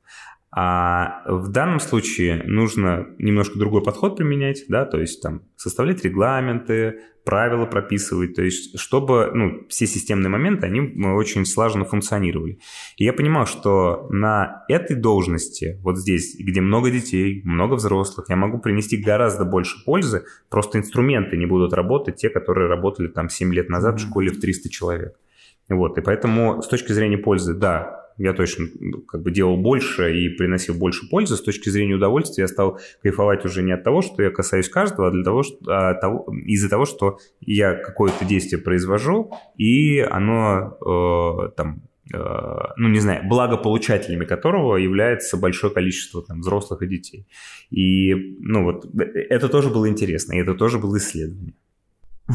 А в данном случае нужно немножко другой подход применять, да, то есть там составлять регламенты, правила прописывать, то есть чтобы ну, все системные моменты, они очень слаженно функционировали. И я понимал, что на этой должности, вот здесь, где много детей, много взрослых, я могу принести гораздо больше пользы, просто инструменты не будут работать, те, которые работали там 7 лет назад в школе в 300 человек. Вот, и поэтому с точки зрения пользы, да, я точно как бы делал больше и приносил больше пользы. С точки зрения удовольствия я стал кайфовать уже не от того, что я касаюсь каждого, а для того, что, а того, из-за того, что я какое-то действие произвожу, и оно э, там э, ну, не знаю, благополучателями которого является большое количество там, взрослых и детей. И, ну, вот, это тоже было интересно, и это тоже было исследование. (laughs)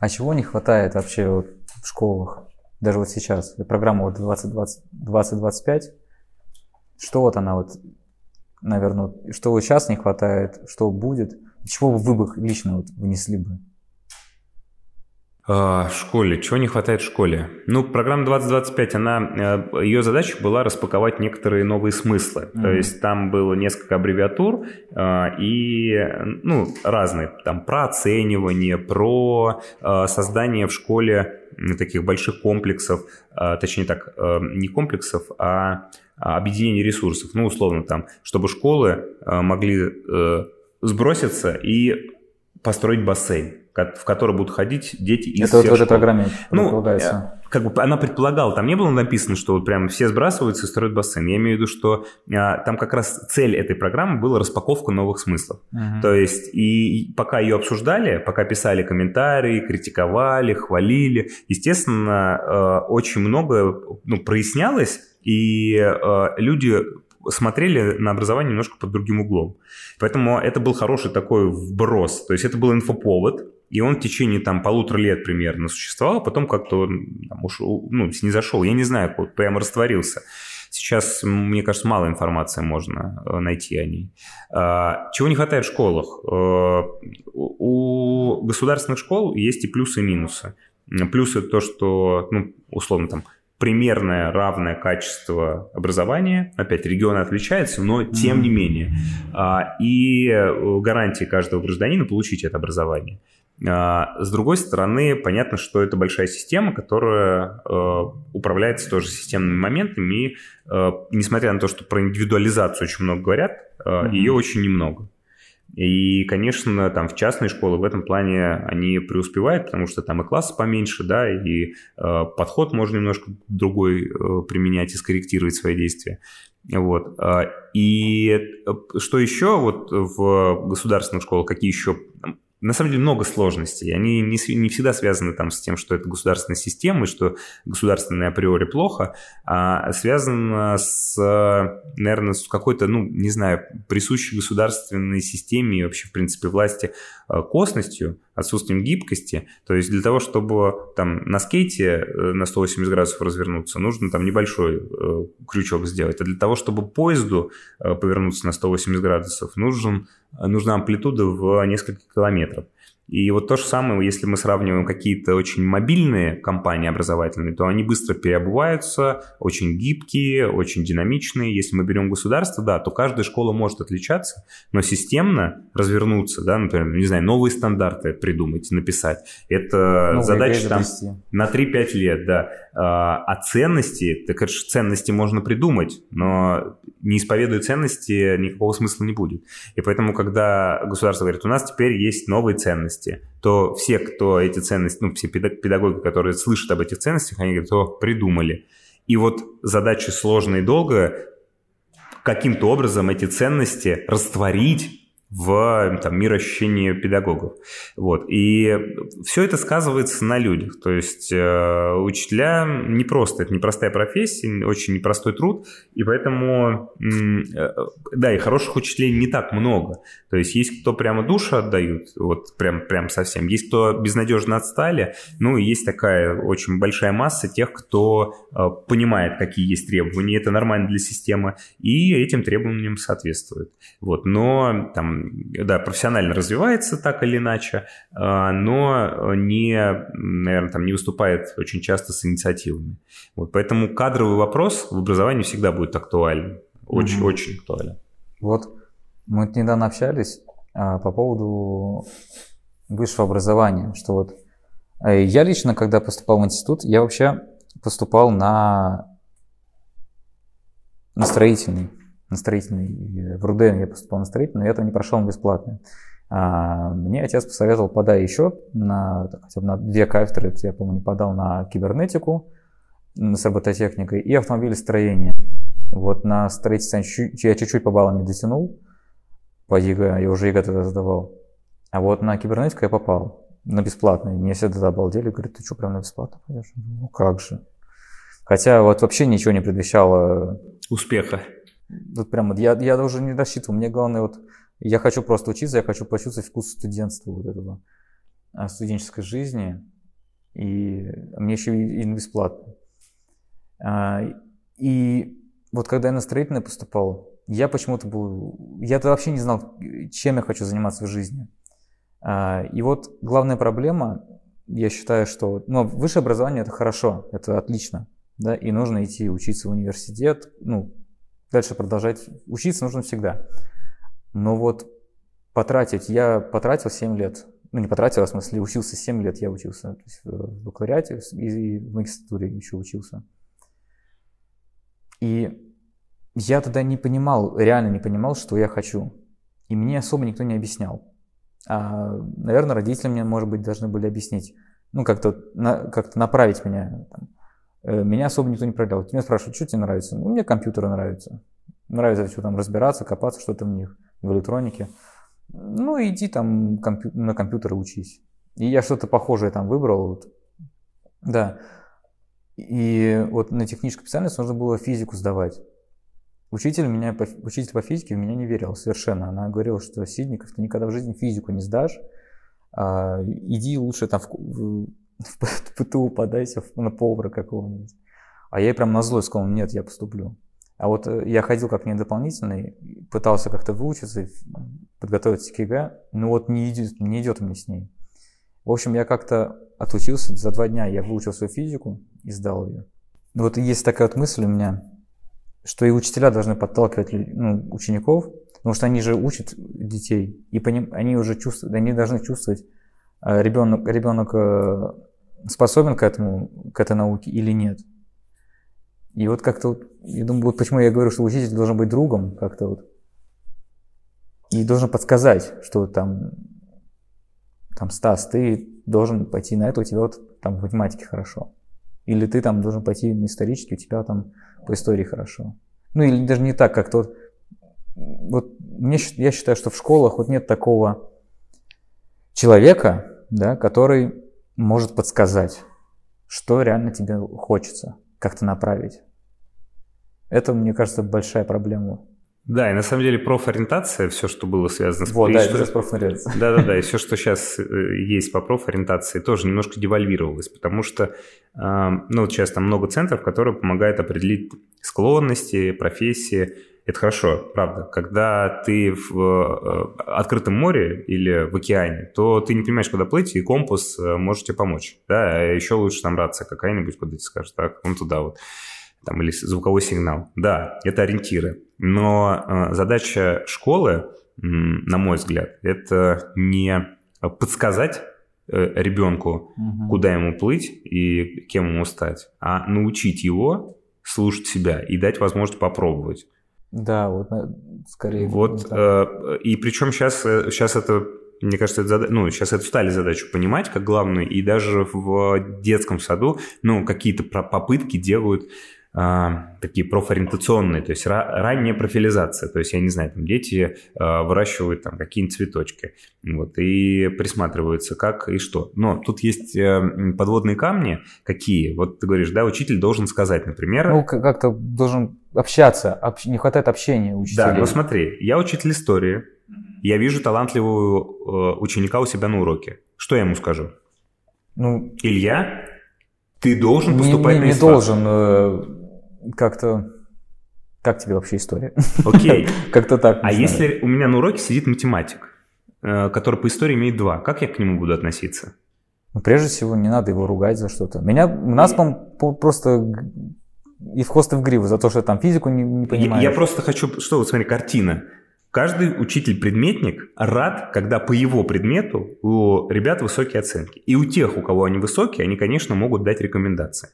А чего не хватает вообще в школах? Даже вот сейчас, программа вот 2025, что вот она вот, наверное, что вот сейчас не хватает, что будет, чего вы бы лично вот внесли бы? А, в школе. Чего не хватает в школе? Ну, программа 2025, она, э, ее задача была распаковать некоторые новые смыслы. Mm-hmm. То есть там было несколько аббревиатур а, и, ну, разные. Там про оценивание, про а, создание в школе таких больших комплексов, точнее так, э, не комплексов, а объединение ресурсов. Ну, условно там, чтобы школы могли э, сброситься и построить бассейн в который будут ходить дети из Это вот в этой программе ну. Ну, как бы она предполагала, там не было написано, что вот прям все сбрасываются и строят бассейн. Я имею в виду, что а, там как раз цель этой программы была распаковка новых смыслов. Угу. То есть и пока ее обсуждали, пока писали комментарии, критиковали, хвалили, естественно, а, очень много ну, прояснялось, и а, люди смотрели на образование немножко под другим углом. Поэтому это был хороший такой вброс. То есть это был инфоповод, и он в течение там полутора лет примерно существовал, а потом как-то там, ушел, ну, не зашел, я не знаю, вот прямо растворился. Сейчас, мне кажется, мало информации можно э, найти о ней. А, чего не хватает в школах? Э, у государственных школ есть и плюсы, и минусы. Плюсы то, что, ну, условно, там, примерное равное качество образования. Опять регион отличается, но тем не менее. А, и э, гарантии каждого гражданина получить это образование. А, с другой стороны, понятно, что это большая система, которая э, управляется тоже системными моментами. И э, несмотря на то, что про индивидуализацию очень много говорят, mm-hmm. ее очень немного. И, конечно, там в частной школы в этом плане они преуспевают, потому что там и классы поменьше, да, и э, подход можно немножко другой э, применять и скорректировать свои действия. Вот. И что еще вот в государственных школах, какие еще на самом деле много сложностей. Они не, не всегда связаны там с тем, что это государственная система и что государственное априори плохо, а связано с, наверное, с какой-то, ну, не знаю, присущей государственной системе и вообще, в принципе, власти э, косностью, отсутствием гибкости. То есть для того, чтобы там на скейте э, на 180 градусов развернуться, нужно там небольшой э, крючок сделать. А для того, чтобы поезду повернуться на 180 градусов, нужен, нужна амплитуда в несколько километров. И вот то же самое, если мы сравниваем какие-то очень мобильные компании образовательные, то они быстро переобуваются, очень гибкие, очень динамичные. Если мы берем государство, да, то каждая школа может отличаться, но системно развернуться, да, например, не знаю, новые стандарты придумать, написать, это Новые задача там на 3-5 лет, да. А, а ценности, так конечно, ценности можно придумать, но не исповедуя ценности, никакого смысла не будет. И поэтому, когда государство говорит, у нас теперь есть новые ценности, ценности, то все, кто эти ценности, ну, все педагоги, которые слышат об этих ценностях, они говорят, о, придумали. И вот задача сложная и долгая, каким-то образом эти ценности растворить в там, мироощущении педагогов. Вот. И все это сказывается на людях. То есть э, учителя не просто, это непростая профессия, очень непростой труд, и поэтому, э, да, и хороших учителей не так много. То есть есть кто прямо душу отдают, вот прям, прям совсем, есть кто безнадежно отстали, ну и есть такая очень большая масса тех, кто э, понимает, какие есть требования, это нормально для системы, и этим требованиям соответствует. Вот. Но там да, профессионально развивается так или иначе, но не, наверное, там не выступает очень часто с инициативами. Вот, поэтому кадровый вопрос в образовании всегда будет актуален. Очень-очень mm-hmm. актуален. Вот мы недавно общались а, по поводу высшего образования, что вот э, я лично, когда поступал в институт, я вообще поступал на, на строительный, на строительный, в РУДН я поступал на строительный, но я там не прошел он бесплатно. А, мне отец посоветовал, подай еще на, хотя бы на две кафедры, я помню, подал на кибернетику с робототехникой и автомобилестроение. Вот на строительстве я чуть-чуть по баллам не дотянул, по ЕГЭ, я уже ЕГЭ тогда сдавал. А вот на кибернетику я попал, на бесплатный. Мне все тогда обалдели, говорят, ты что, прям на бесплатно пойдешь? Ну как же. Хотя вот вообще ничего не предвещало... Успеха. Вот прям вот я, я уже не рассчитывал. Мне главное вот, я хочу просто учиться, я хочу почувствовать вкус студентства вот этого, а, студенческой жизни. И мне еще и, и бесплатно. А, и вот когда я на строительное поступал, я почему-то был... Я то вообще не знал, чем я хочу заниматься в жизни. А, и вот главная проблема, я считаю, что ну, высшее образование это хорошо, это отлично, да, и нужно идти учиться в университет, ну, дальше продолжать учиться нужно всегда. Но вот потратить, я потратил 7 лет, ну не потратил, а в смысле учился 7 лет, я учился то есть в бакалавриате и в магистратуре еще учился. И я тогда не понимал, реально не понимал, что я хочу. И мне особо никто не объяснял. А, наверное, родители мне, может быть, должны были объяснить, ну, как-то на, как направить меня. Там. Э, меня особо никто не проверял. Меня спрашивают, что тебе нравится? Ну, мне компьютеры нравятся. Нравится все там разбираться, копаться, что-то в них, в электронике. Ну, иди там компью- на компьютеры учись. И я что-то похожее там выбрал. Вот. Да. И вот на техническую специальность нужно было физику сдавать. Учитель, меня, учитель по физике в меня не верил совершенно. Она говорила, что Сидников, ты никогда в жизни физику не сдашь. А, иди лучше там в, (laughs) в, ПТУ подайся на повара какого-нибудь. А я прям назло сказал, нет, я поступлю. А вот э, я ходил как не дополнительный, пытался как-то выучиться, подготовиться к ЕГЭ, но вот не идет, не идет мне с ней. В общем, я как-то отучился за два дня, я выучил свою физику и сдал ее. Вот есть такая вот мысль у меня, что и учителя должны подталкивать ну, учеников, потому что они же учат детей, и они уже чувствуют, они должны чувствовать, ребенок, ребенок э, способен к этому, к этой науке или нет. И вот как-то, вот, я думаю, вот почему я говорю, что учитель должен быть другом как-то вот. И должен подсказать, что там, там, Стас, ты должен пойти на это, у тебя вот там в математике хорошо. Или ты там должен пойти на исторический, у тебя там по истории хорошо. Ну или даже не так, как тот. Вот мне, я считаю, что в школах вот нет такого человека, да, который может подсказать, что реально тебе хочется, как-то направить. Это, мне кажется, большая проблема да, и на самом деле профориентация, все, что было связано с Вот, да, это профориентация. (laughs) Да-да-да, и все, что сейчас э, есть по профориентации, тоже немножко девальвировалось, потому что, ну, вот сейчас там много центров, которые помогают определить склонности, профессии. Это хорошо, правда. Когда ты в э, открытом море или в океане, то ты не понимаешь, куда плыть, и компас э, может тебе помочь. Да, а еще лучше там рация какая-нибудь, куда тебе скажет, так, вон туда вот там, или звуковой сигнал. Да, это ориентиры. Но э, задача школы, э, на мой взгляд, это не подсказать э, ребенку, угу. куда ему плыть и кем ему стать, а научить его слушать себя и дать возможность попробовать. Да, вот скорее. Вот, э, и причем сейчас, сейчас это мне кажется, это зада... ну, сейчас это стали задачу понимать как главную, и даже в детском саду, ну, какие-то попытки делают а, такие профориентационные, то есть ранняя профилизация, то есть, я не знаю, там дети а, выращивают там какие-нибудь цветочки, вот, и присматриваются как и что. Но тут есть э, подводные камни, какие, вот ты говоришь, да, учитель должен сказать, например... Ну, как-то должен общаться, общ... не хватает общения учителей. Да, ну смотри, я учитель истории, я вижу талантливого э, ученика у себя на уроке, что я ему скажу? Ну, Илья, ты должен поступать не, не, на не должен, э, как-то Как тебе вообще история? Окей. (laughs) Как-то так. А если у меня на уроке сидит математик, э, который по истории имеет два, как я к нему буду относиться? Ну, прежде всего, не надо его ругать за что-то. Меня, у нас, по просто и в хвост и в гриву за то, что там физику не, не понимаешь. Я, я просто хочу, что вот смотри, картина. Каждый учитель-предметник рад, когда по его предмету у ребят высокие оценки. И у тех, у кого они высокие, они, конечно, могут дать рекомендации.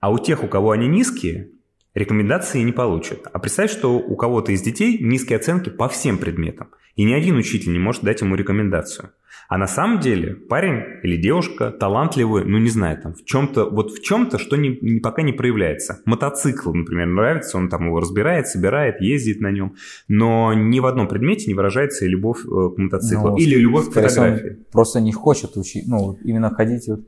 А у тех, у кого они низкие, рекомендации не получат. А представь, что у кого-то из детей низкие оценки по всем предметам. И ни один учитель не может дать ему рекомендацию. А на самом деле парень или девушка талантливый, ну не знаю, там в чем-то, вот в чем-то, что не, не, пока не проявляется. Мотоцикл, например, нравится, он там его разбирает, собирает, ездит на нем, но ни в одном предмете не выражается любовь э, к мотоциклу ну, или любовь к фотографии. просто не хочет учить, ну именно ходить вот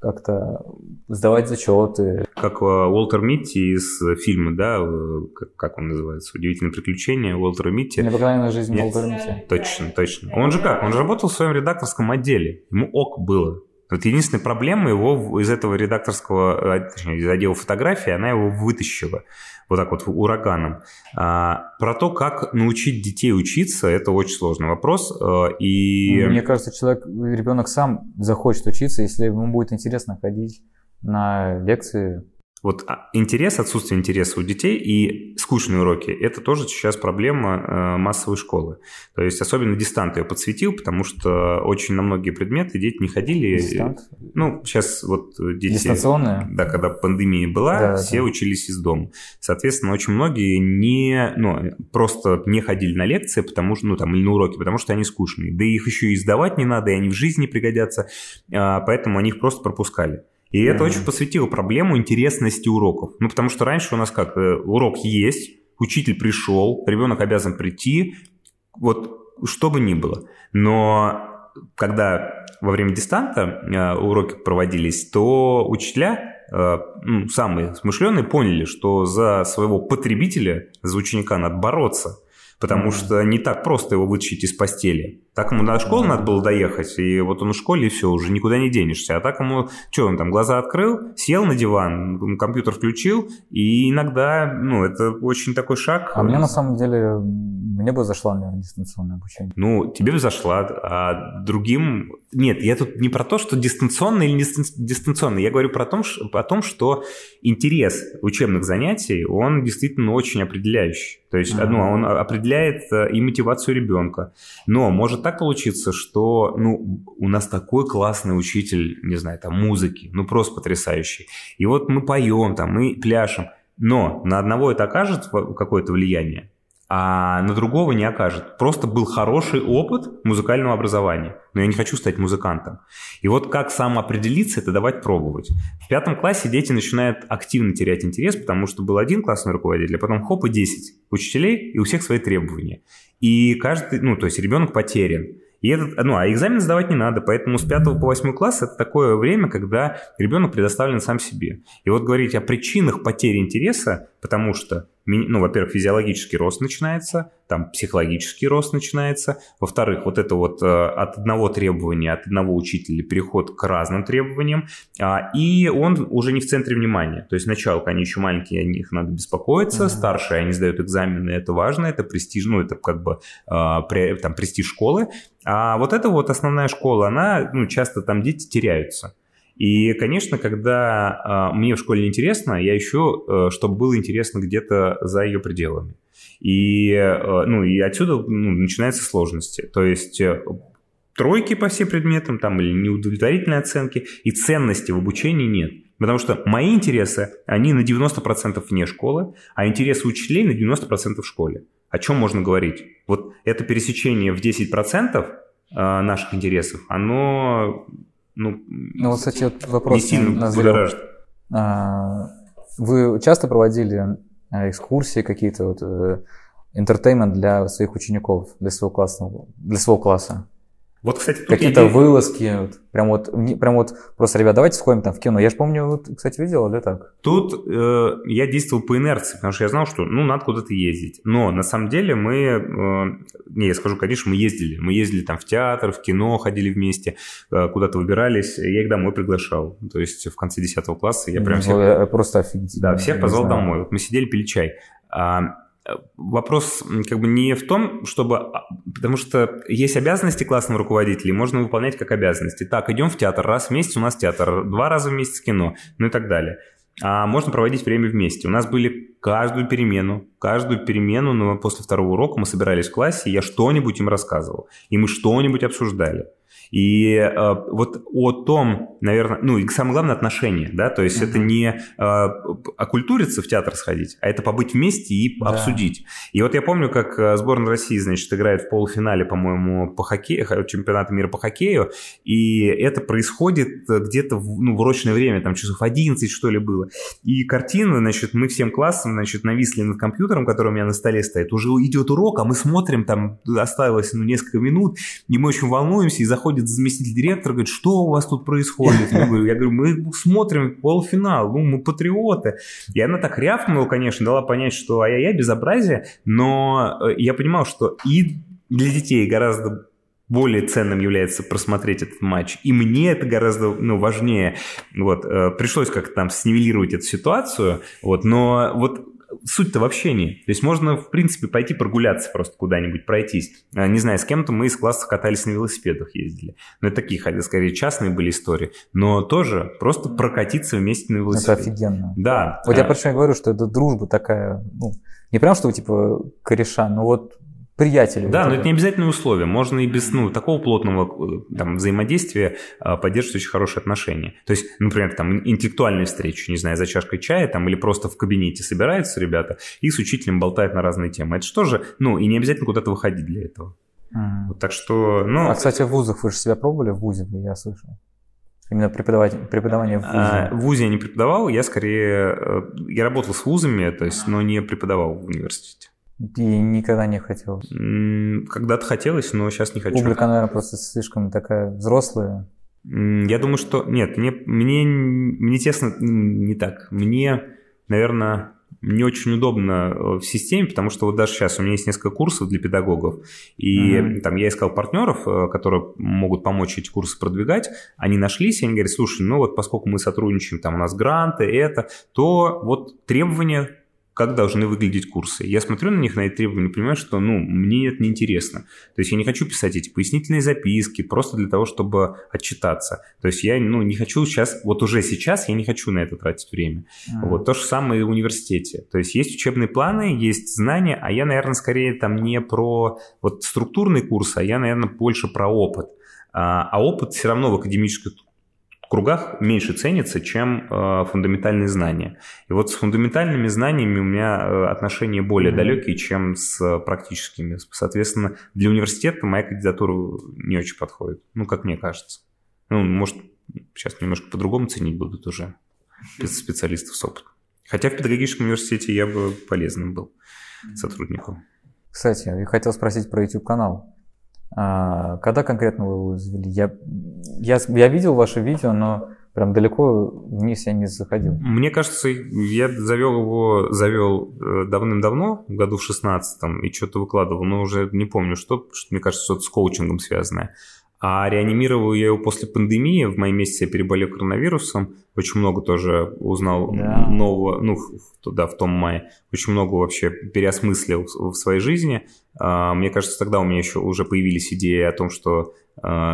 как-то сдавать зачеты. Как э, Уолтер Митти из фильма, да, э, как, он называется, «Удивительные приключения» Уолтера Митти. Необыкновенная жизнь Нет. Уолтера Митти. Точно, точно. Он же как? Он же работал в своем редакторском отделе. Ему ок было. Вот единственная проблема его из этого редакторского, э, точнее, из отдела фотографии, она его вытащила вот так вот ураганом. А, про то, как научить детей учиться, это очень сложный вопрос. А, и... Мне кажется, человек, ребенок сам захочет учиться, если ему будет интересно ходить на лекции вот а, интерес, отсутствие интереса у детей и скучные уроки – это тоже сейчас проблема э, массовой школы. То есть особенно дистант я подсветил, потому что очень на многие предметы дети не ходили. Дистант? Ну, сейчас вот дети… Дистанционные? Да, когда пандемия была, да, все да. учились из дома. Соответственно, очень многие не, ну, просто не ходили на лекции, потому что, ну, там, или на уроки, потому что они скучные. Да их еще и сдавать не надо, и они в жизни пригодятся, а, поэтому они их просто пропускали. И это очень посвятило проблему интересности уроков. Ну, потому что раньше у нас как, э, урок есть, учитель пришел, ребенок обязан прийти, вот что бы ни было. Но когда во время дистанта э, уроки проводились, то учителя, э, ну, самые смышленые, поняли, что за своего потребителя, за ученика надо бороться, потому что не так просто его вытащить из постели. Так ему до школы надо было доехать, и вот он в школе, и все, уже никуда не денешься. А так ему, что, он там глаза открыл, сел на диван, компьютер включил, и иногда, ну, это очень такой шаг. А мне на самом деле, мне бы зашло, наверное, дистанционное обучение. Ну, тебе бы зашла, а другим... Нет, я тут не про то, что дистанционно или не дистанционно, я говорю про том, о том, что интерес учебных занятий, он действительно очень определяющий. То есть, ну, он определяет э, и мотивацию ребенка. Но может так получиться, что ну, у нас такой классный учитель, не знаю, там, музыки, ну, просто потрясающий. И вот мы поем, там, мы пляшем, но на одного это окажет какое-то влияние, а на другого не окажет. Просто был хороший опыт музыкального образования, но я не хочу стать музыкантом. И вот как сам определиться, это давать пробовать. В пятом классе дети начинают активно терять интерес, потому что был один классный руководитель, а потом хоп и 10 учителей, и у всех свои требования. И каждый, ну, то есть ребенок потерян. И этот, ну, а экзамен сдавать не надо, поэтому с 5 по 8 класс это такое время, когда ребенок предоставлен сам себе. И вот говорить о причинах потери интереса, потому что ну, во-первых, физиологический рост начинается, там психологический рост начинается, во-вторых, вот это вот э, от одного требования, от одного учителя переход к разным требованиям, а, и он уже не в центре внимания. То есть сначала, они еще маленькие, о них надо беспокоиться, mm-hmm. старшие, они сдают экзамены, это важно, это престиж, ну, это как бы а, там престиж школы, а вот эта вот основная школа, она, ну, часто там дети теряются. И, конечно, когда э, мне в школе интересно, я ищу, э, чтобы было интересно где-то за ее пределами. И, э, ну, и отсюда ну, начинаются сложности. То есть э, тройки по всем предметам там, или неудовлетворительные оценки, и ценности в обучении нет. Потому что мои интересы, они на 90% вне школы, а интересы учителей на 90% в школе. О чем можно говорить? Вот это пересечение в 10% э, наших интересов, оно ну, ну вот, кстати, вот вопрос не сильно. А, вы часто проводили а, экскурсии какие-то, вот, интертеймент для своих учеников, для своего класса, для своего класса? Вот, кстати, какие-то идея... вылазки, прям вот, прям вот просто, ребят, давайте сходим там в кино. Я же помню, вот, кстати, видел, да, так? Тут э, я действовал по инерции, потому что я знал, что, ну, надо куда-то ездить. Но на самом деле мы, э, не, я скажу, конечно, мы ездили. Мы ездили там в театр, в кино, ходили вместе, э, куда-то выбирались. Я их домой приглашал. То есть в конце 10 класса я прям всех... Просто офигеть. Да, всех позвал знаю. домой. Вот мы сидели, пили чай. А, вопрос как бы не в том, чтобы... А, потому что есть обязанности классного руководителя, можно выполнять как обязанности. Так, идем в театр, раз в месяц у нас театр, два раза в месяц кино, ну и так далее. А можно проводить время вместе. У нас были каждую перемену, каждую перемену, но после второго урока мы собирались в классе, и я что-нибудь им рассказывал, и мы что-нибудь обсуждали. И э, вот о том, наверное, ну и самое главное отношения, да, то есть mm-hmm. это не э, окультуриться в театр сходить, а это побыть вместе и да. обсудить. И вот я помню, как э, сборная России, значит, играет в полуфинале, по-моему, по хоккею, чемпионата мира по хоккею, и это происходит где-то в, ну, в урочное время, там часов 11, что ли, было. И картина, значит, мы всем классом, значит, нависли над компьютером, который у меня на столе стоит, уже идет урок, а мы смотрим, там осталось ну, несколько минут, и мы очень волнуемся, и заходит приходит заместитель директора, говорит, что у вас тут происходит? Я говорю, мы смотрим полуфинал, ну, мы патриоты. И она так рявкнула, конечно, дала понять, что ай-яй-яй, безобразие, но э, я понимал, что и для детей гораздо более ценным является просмотреть этот матч. И мне это гораздо ну, важнее. Вот, э, пришлось как-то там снивелировать эту ситуацию. Вот, но вот суть-то в общении. То есть можно, в принципе, пойти прогуляться просто куда-нибудь, пройтись. А, не знаю, с кем-то мы из класса катались на велосипедах, ездили. Но это такие, скорее, частные были истории. Но тоже просто прокатиться вместе на велосипеде. Это офигенно. Да. Вот я почему говорю, что это дружба такая, ну, не прям что типа кореша, но вот приятели. Да, но это не обязательное условие. Можно и без ну, такого плотного э, там, взаимодействия а, поддерживать очень хорошие отношения. То есть, например, там интеллектуальные встречи, не знаю, за чашкой чая там, или просто в кабинете собираются ребята и с учителем болтают на разные темы. Это что же, ну, и не обязательно куда-то выходить для этого. Mm. Вот, так что, ну... А, кстати, в вузах вы же себя пробовали в вузе, я слышал? Именно преподавание, преподавание в вузе. А, в вузе я не преподавал, я скорее... Э, я работал с вузами, то есть, но не преподавал в университете. И никогда не хотелось? Когда-то хотелось, но сейчас не хочу. Публика, наверное, просто слишком такая взрослая. Я думаю, что... Нет, мне, мне, мне тесно не так. Мне, наверное, не очень удобно э, в системе, потому что вот даже сейчас у меня есть несколько курсов для педагогов, и uh-huh. там я искал партнеров, э, которые могут помочь эти курсы продвигать, они нашлись, и они говорят, слушай, ну вот поскольку мы сотрудничаем, там у нас гранты, это, то вот требования как должны выглядеть курсы. Я смотрю на них, на эти требования, понимаю, что ну, мне это неинтересно. То есть я не хочу писать эти пояснительные записки просто для того, чтобы отчитаться. То есть я ну, не хочу сейчас, вот уже сейчас я не хочу на это тратить время. Mm. Вот то же самое и в университете. То есть есть учебные планы, есть знания, а я, наверное, скорее там не про вот структурный курс, а я, наверное, больше про опыт. А, а опыт все равно в академической кругах меньше ценится, чем э, фундаментальные знания. И вот с фундаментальными знаниями у меня э, отношения более mm-hmm. далекие, чем с практическими. Соответственно, для университета моя кандидатура не очень подходит. Ну, как мне кажется. Ну, может, сейчас немножко по-другому ценить будут уже специалистов с опытом. Хотя в педагогическом университете я бы полезным был сотрудником. Кстати, я хотел спросить про YouTube-канал. А, когда конкретно вы его завели? Я, я, я видел ваше видео, но прям далеко вниз я не заходил. Мне кажется, я завел его, завел э, давным-давно, в году в 16 и что-то выкладывал, но уже не помню, что, что мне кажется, что-то с коучингом связанное. А реанимировал я его после пандемии. В моем месяце я переболел коронавирусом. Очень много тоже узнал да. нового, ну, да, в том мае. Очень много вообще переосмыслил в своей жизни. А, мне кажется, тогда у меня еще уже появились идеи о том, что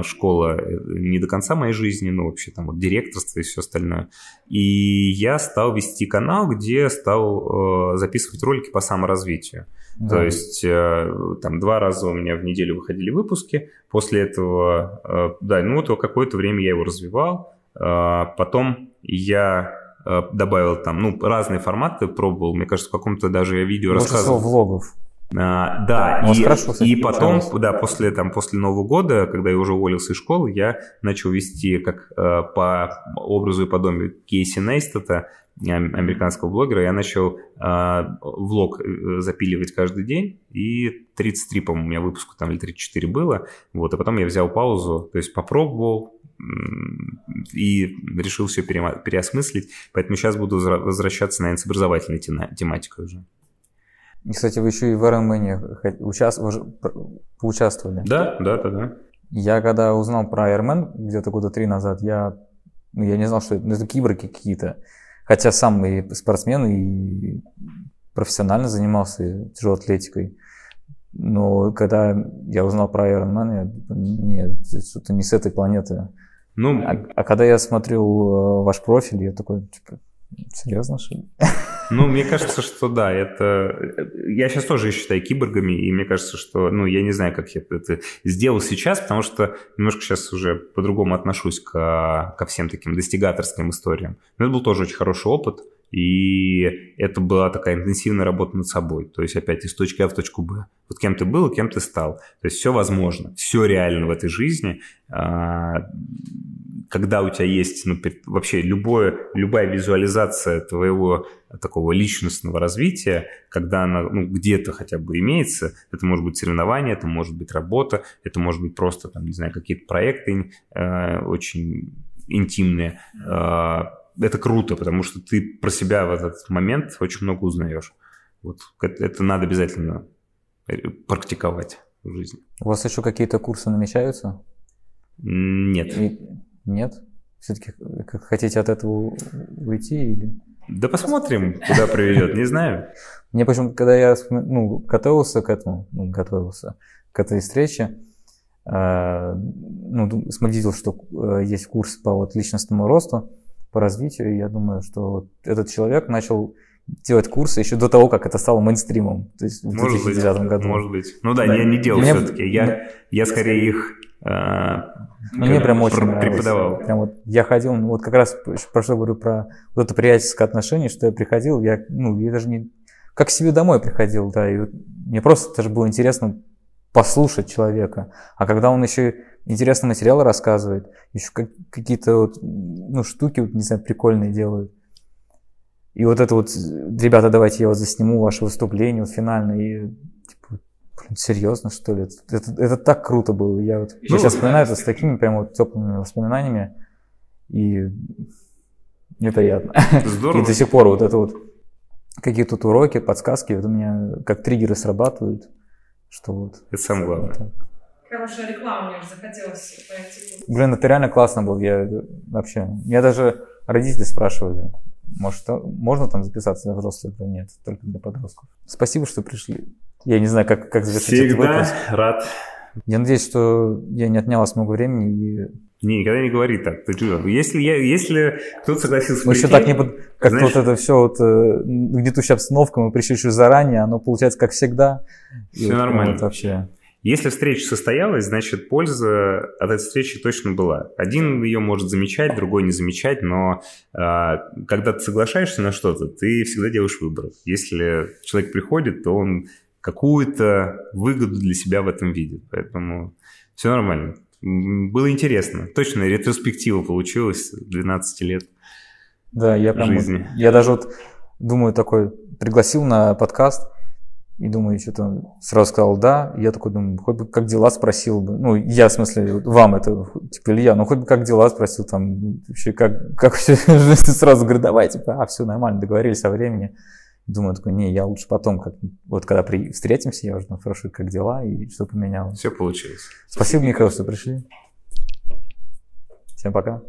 школа э, не до конца моей жизни, ну, вообще там вот директорство и все остальное. И я стал вести канал, где стал э, записывать ролики по саморазвитию. Да. То есть э, там два раза у меня в неделю выходили выпуски. После этого, да, ну вот какое-то время я его развивал. Потом я добавил там, ну, разные форматы пробовал. Мне кажется, в каком-то даже видео рассказывал. влогов. А, да, и, хорошо, и потом, да, после, там, после Нового года, когда я уже уволился из школы, я начал вести как э, по образу и подобию Кейси Нейстата, американского блогера, я начал э, влог э, запиливать каждый день, и 33, по-моему, у меня выпуску там или 34 было, вот, а потом я взял паузу, то есть попробовал, и решил все переосмыслить, поэтому сейчас буду возвращаться, наверное, с образовательной тематикой уже. И, кстати, вы еще и в Ironman участ... поучаствовали. Да, да, да, да. Я когда узнал про Ironman где-то года три назад, я, ну, я не знал, что это, ну, это киборги какие-то. Хотя сам и спортсмен, и профессионально занимался тяжелой атлетикой. Но когда я узнал про Ironman, я нет, что-то не с этой планеты. Ну, а, а когда я смотрю э, ваш профиль, я такой, типа, серьезно, что ли? Ну, мне кажется, что да, это... Я сейчас тоже считаю киборгами, и мне кажется, что, ну, я не знаю, как я это сделал сейчас, потому что немножко сейчас уже по-другому отношусь к, ко всем таким достигаторским историям. Но это был тоже очень хороший опыт, и это была такая интенсивная работа над собой. То есть опять из точки А в точку Б. Вот кем ты был кем ты стал. То есть все возможно, все реально в этой жизни. А, когда у тебя есть ну, вообще любое, любая визуализация твоего такого личностного развития, когда она ну, где-то хотя бы имеется, это может быть соревнование, это может быть работа, это может быть просто, там, не знаю, какие-то проекты э, очень интимные, э, это круто, потому что ты про себя в этот момент очень много узнаешь. Вот это надо обязательно э, практиковать в жизни. У вас еще какие-то курсы намечаются? Нет. И... Нет? Все-таки хотите от этого уйти или? Да посмотрим, куда приведет, не знаю. Мне почему когда я ну, готовился к этому, ну, готовился к этой встрече, э, ну, смотрел, что э, есть курс по вот личностному росту, по развитию. Я думаю, что этот человек начал делать курсы еще до того, как это стало мейнстримом, то есть в может 2009 быть, году. Может быть. Ну да, да. я не делал Мне... все-таки. Я, я скорее их э, мне прям очень преподавал. Прям вот я ходил, ну вот как раз про что говорю про вот это приятельское отношение, что я приходил, я, ну, я даже не как к себе домой приходил, да, и вот мне просто даже было интересно послушать человека. А когда он еще интересные материалы рассказывает, еще как, какие-то вот, ну, штуки, вот, не знаю, прикольные делают. И вот это вот, ребята, давайте я вот засниму ваше выступление вот, финальное, и типа, блин, серьезно, что ли? Это, это, это так круто было. Я вот ну, сейчас вспоминаю это с такими прям вот теплыми воспоминаниями, и мне приятно. Здорово. И до сих пор вот это вот какие тут уроки, подсказки, вот у меня как триггеры срабатывают, что вот. Это самое главное. Вот Хорошая реклама, мне уже захотелось пойти. Блин, это реально классно было. Я вообще... Меня даже родители спрашивали, может, можно там записаться для взрослых? или нет, только для подростков. Спасибо, что пришли. Я не знаю, как, как завершить Всегда этот выпуск. рад. Я надеюсь, что я не отнял вас много времени и не, никогда не говори так. Ты что? Если, я, если кто-то согласился Мы еще так не... Как знаешь... вот это все, вот, э, гнетущая обстановка, мы пришли еще заранее, оно получается как всегда. Все нормально. Вот, вообще. Если встреча состоялась, значит, польза от этой встречи точно была. Один ее может замечать, другой не замечать, но э, когда ты соглашаешься на что-то, ты всегда делаешь выбор. Если человек приходит, то он какую-то выгоду для себя в этом видит. Поэтому все нормально. Было интересно. Точно ретроспектива получилась 12 лет да, я прям, жизни. Я даже вот думаю такой, пригласил на подкаст, и думаю, что-то сразу сказал да. И я такой думаю, хоть бы как дела спросил бы. Ну, я, в смысле, вам это, типа, Илья, ну хоть бы как дела спросил, там, вообще, как, как все, сразу говорю, давай, типа, а, все нормально, договорились о времени. Думаю, такой, не, я лучше потом, как, вот когда при, встретимся, я уже спрашиваю, как дела и что поменялось. Все получилось. Спасибо, Михаил, что пришли. Всем пока.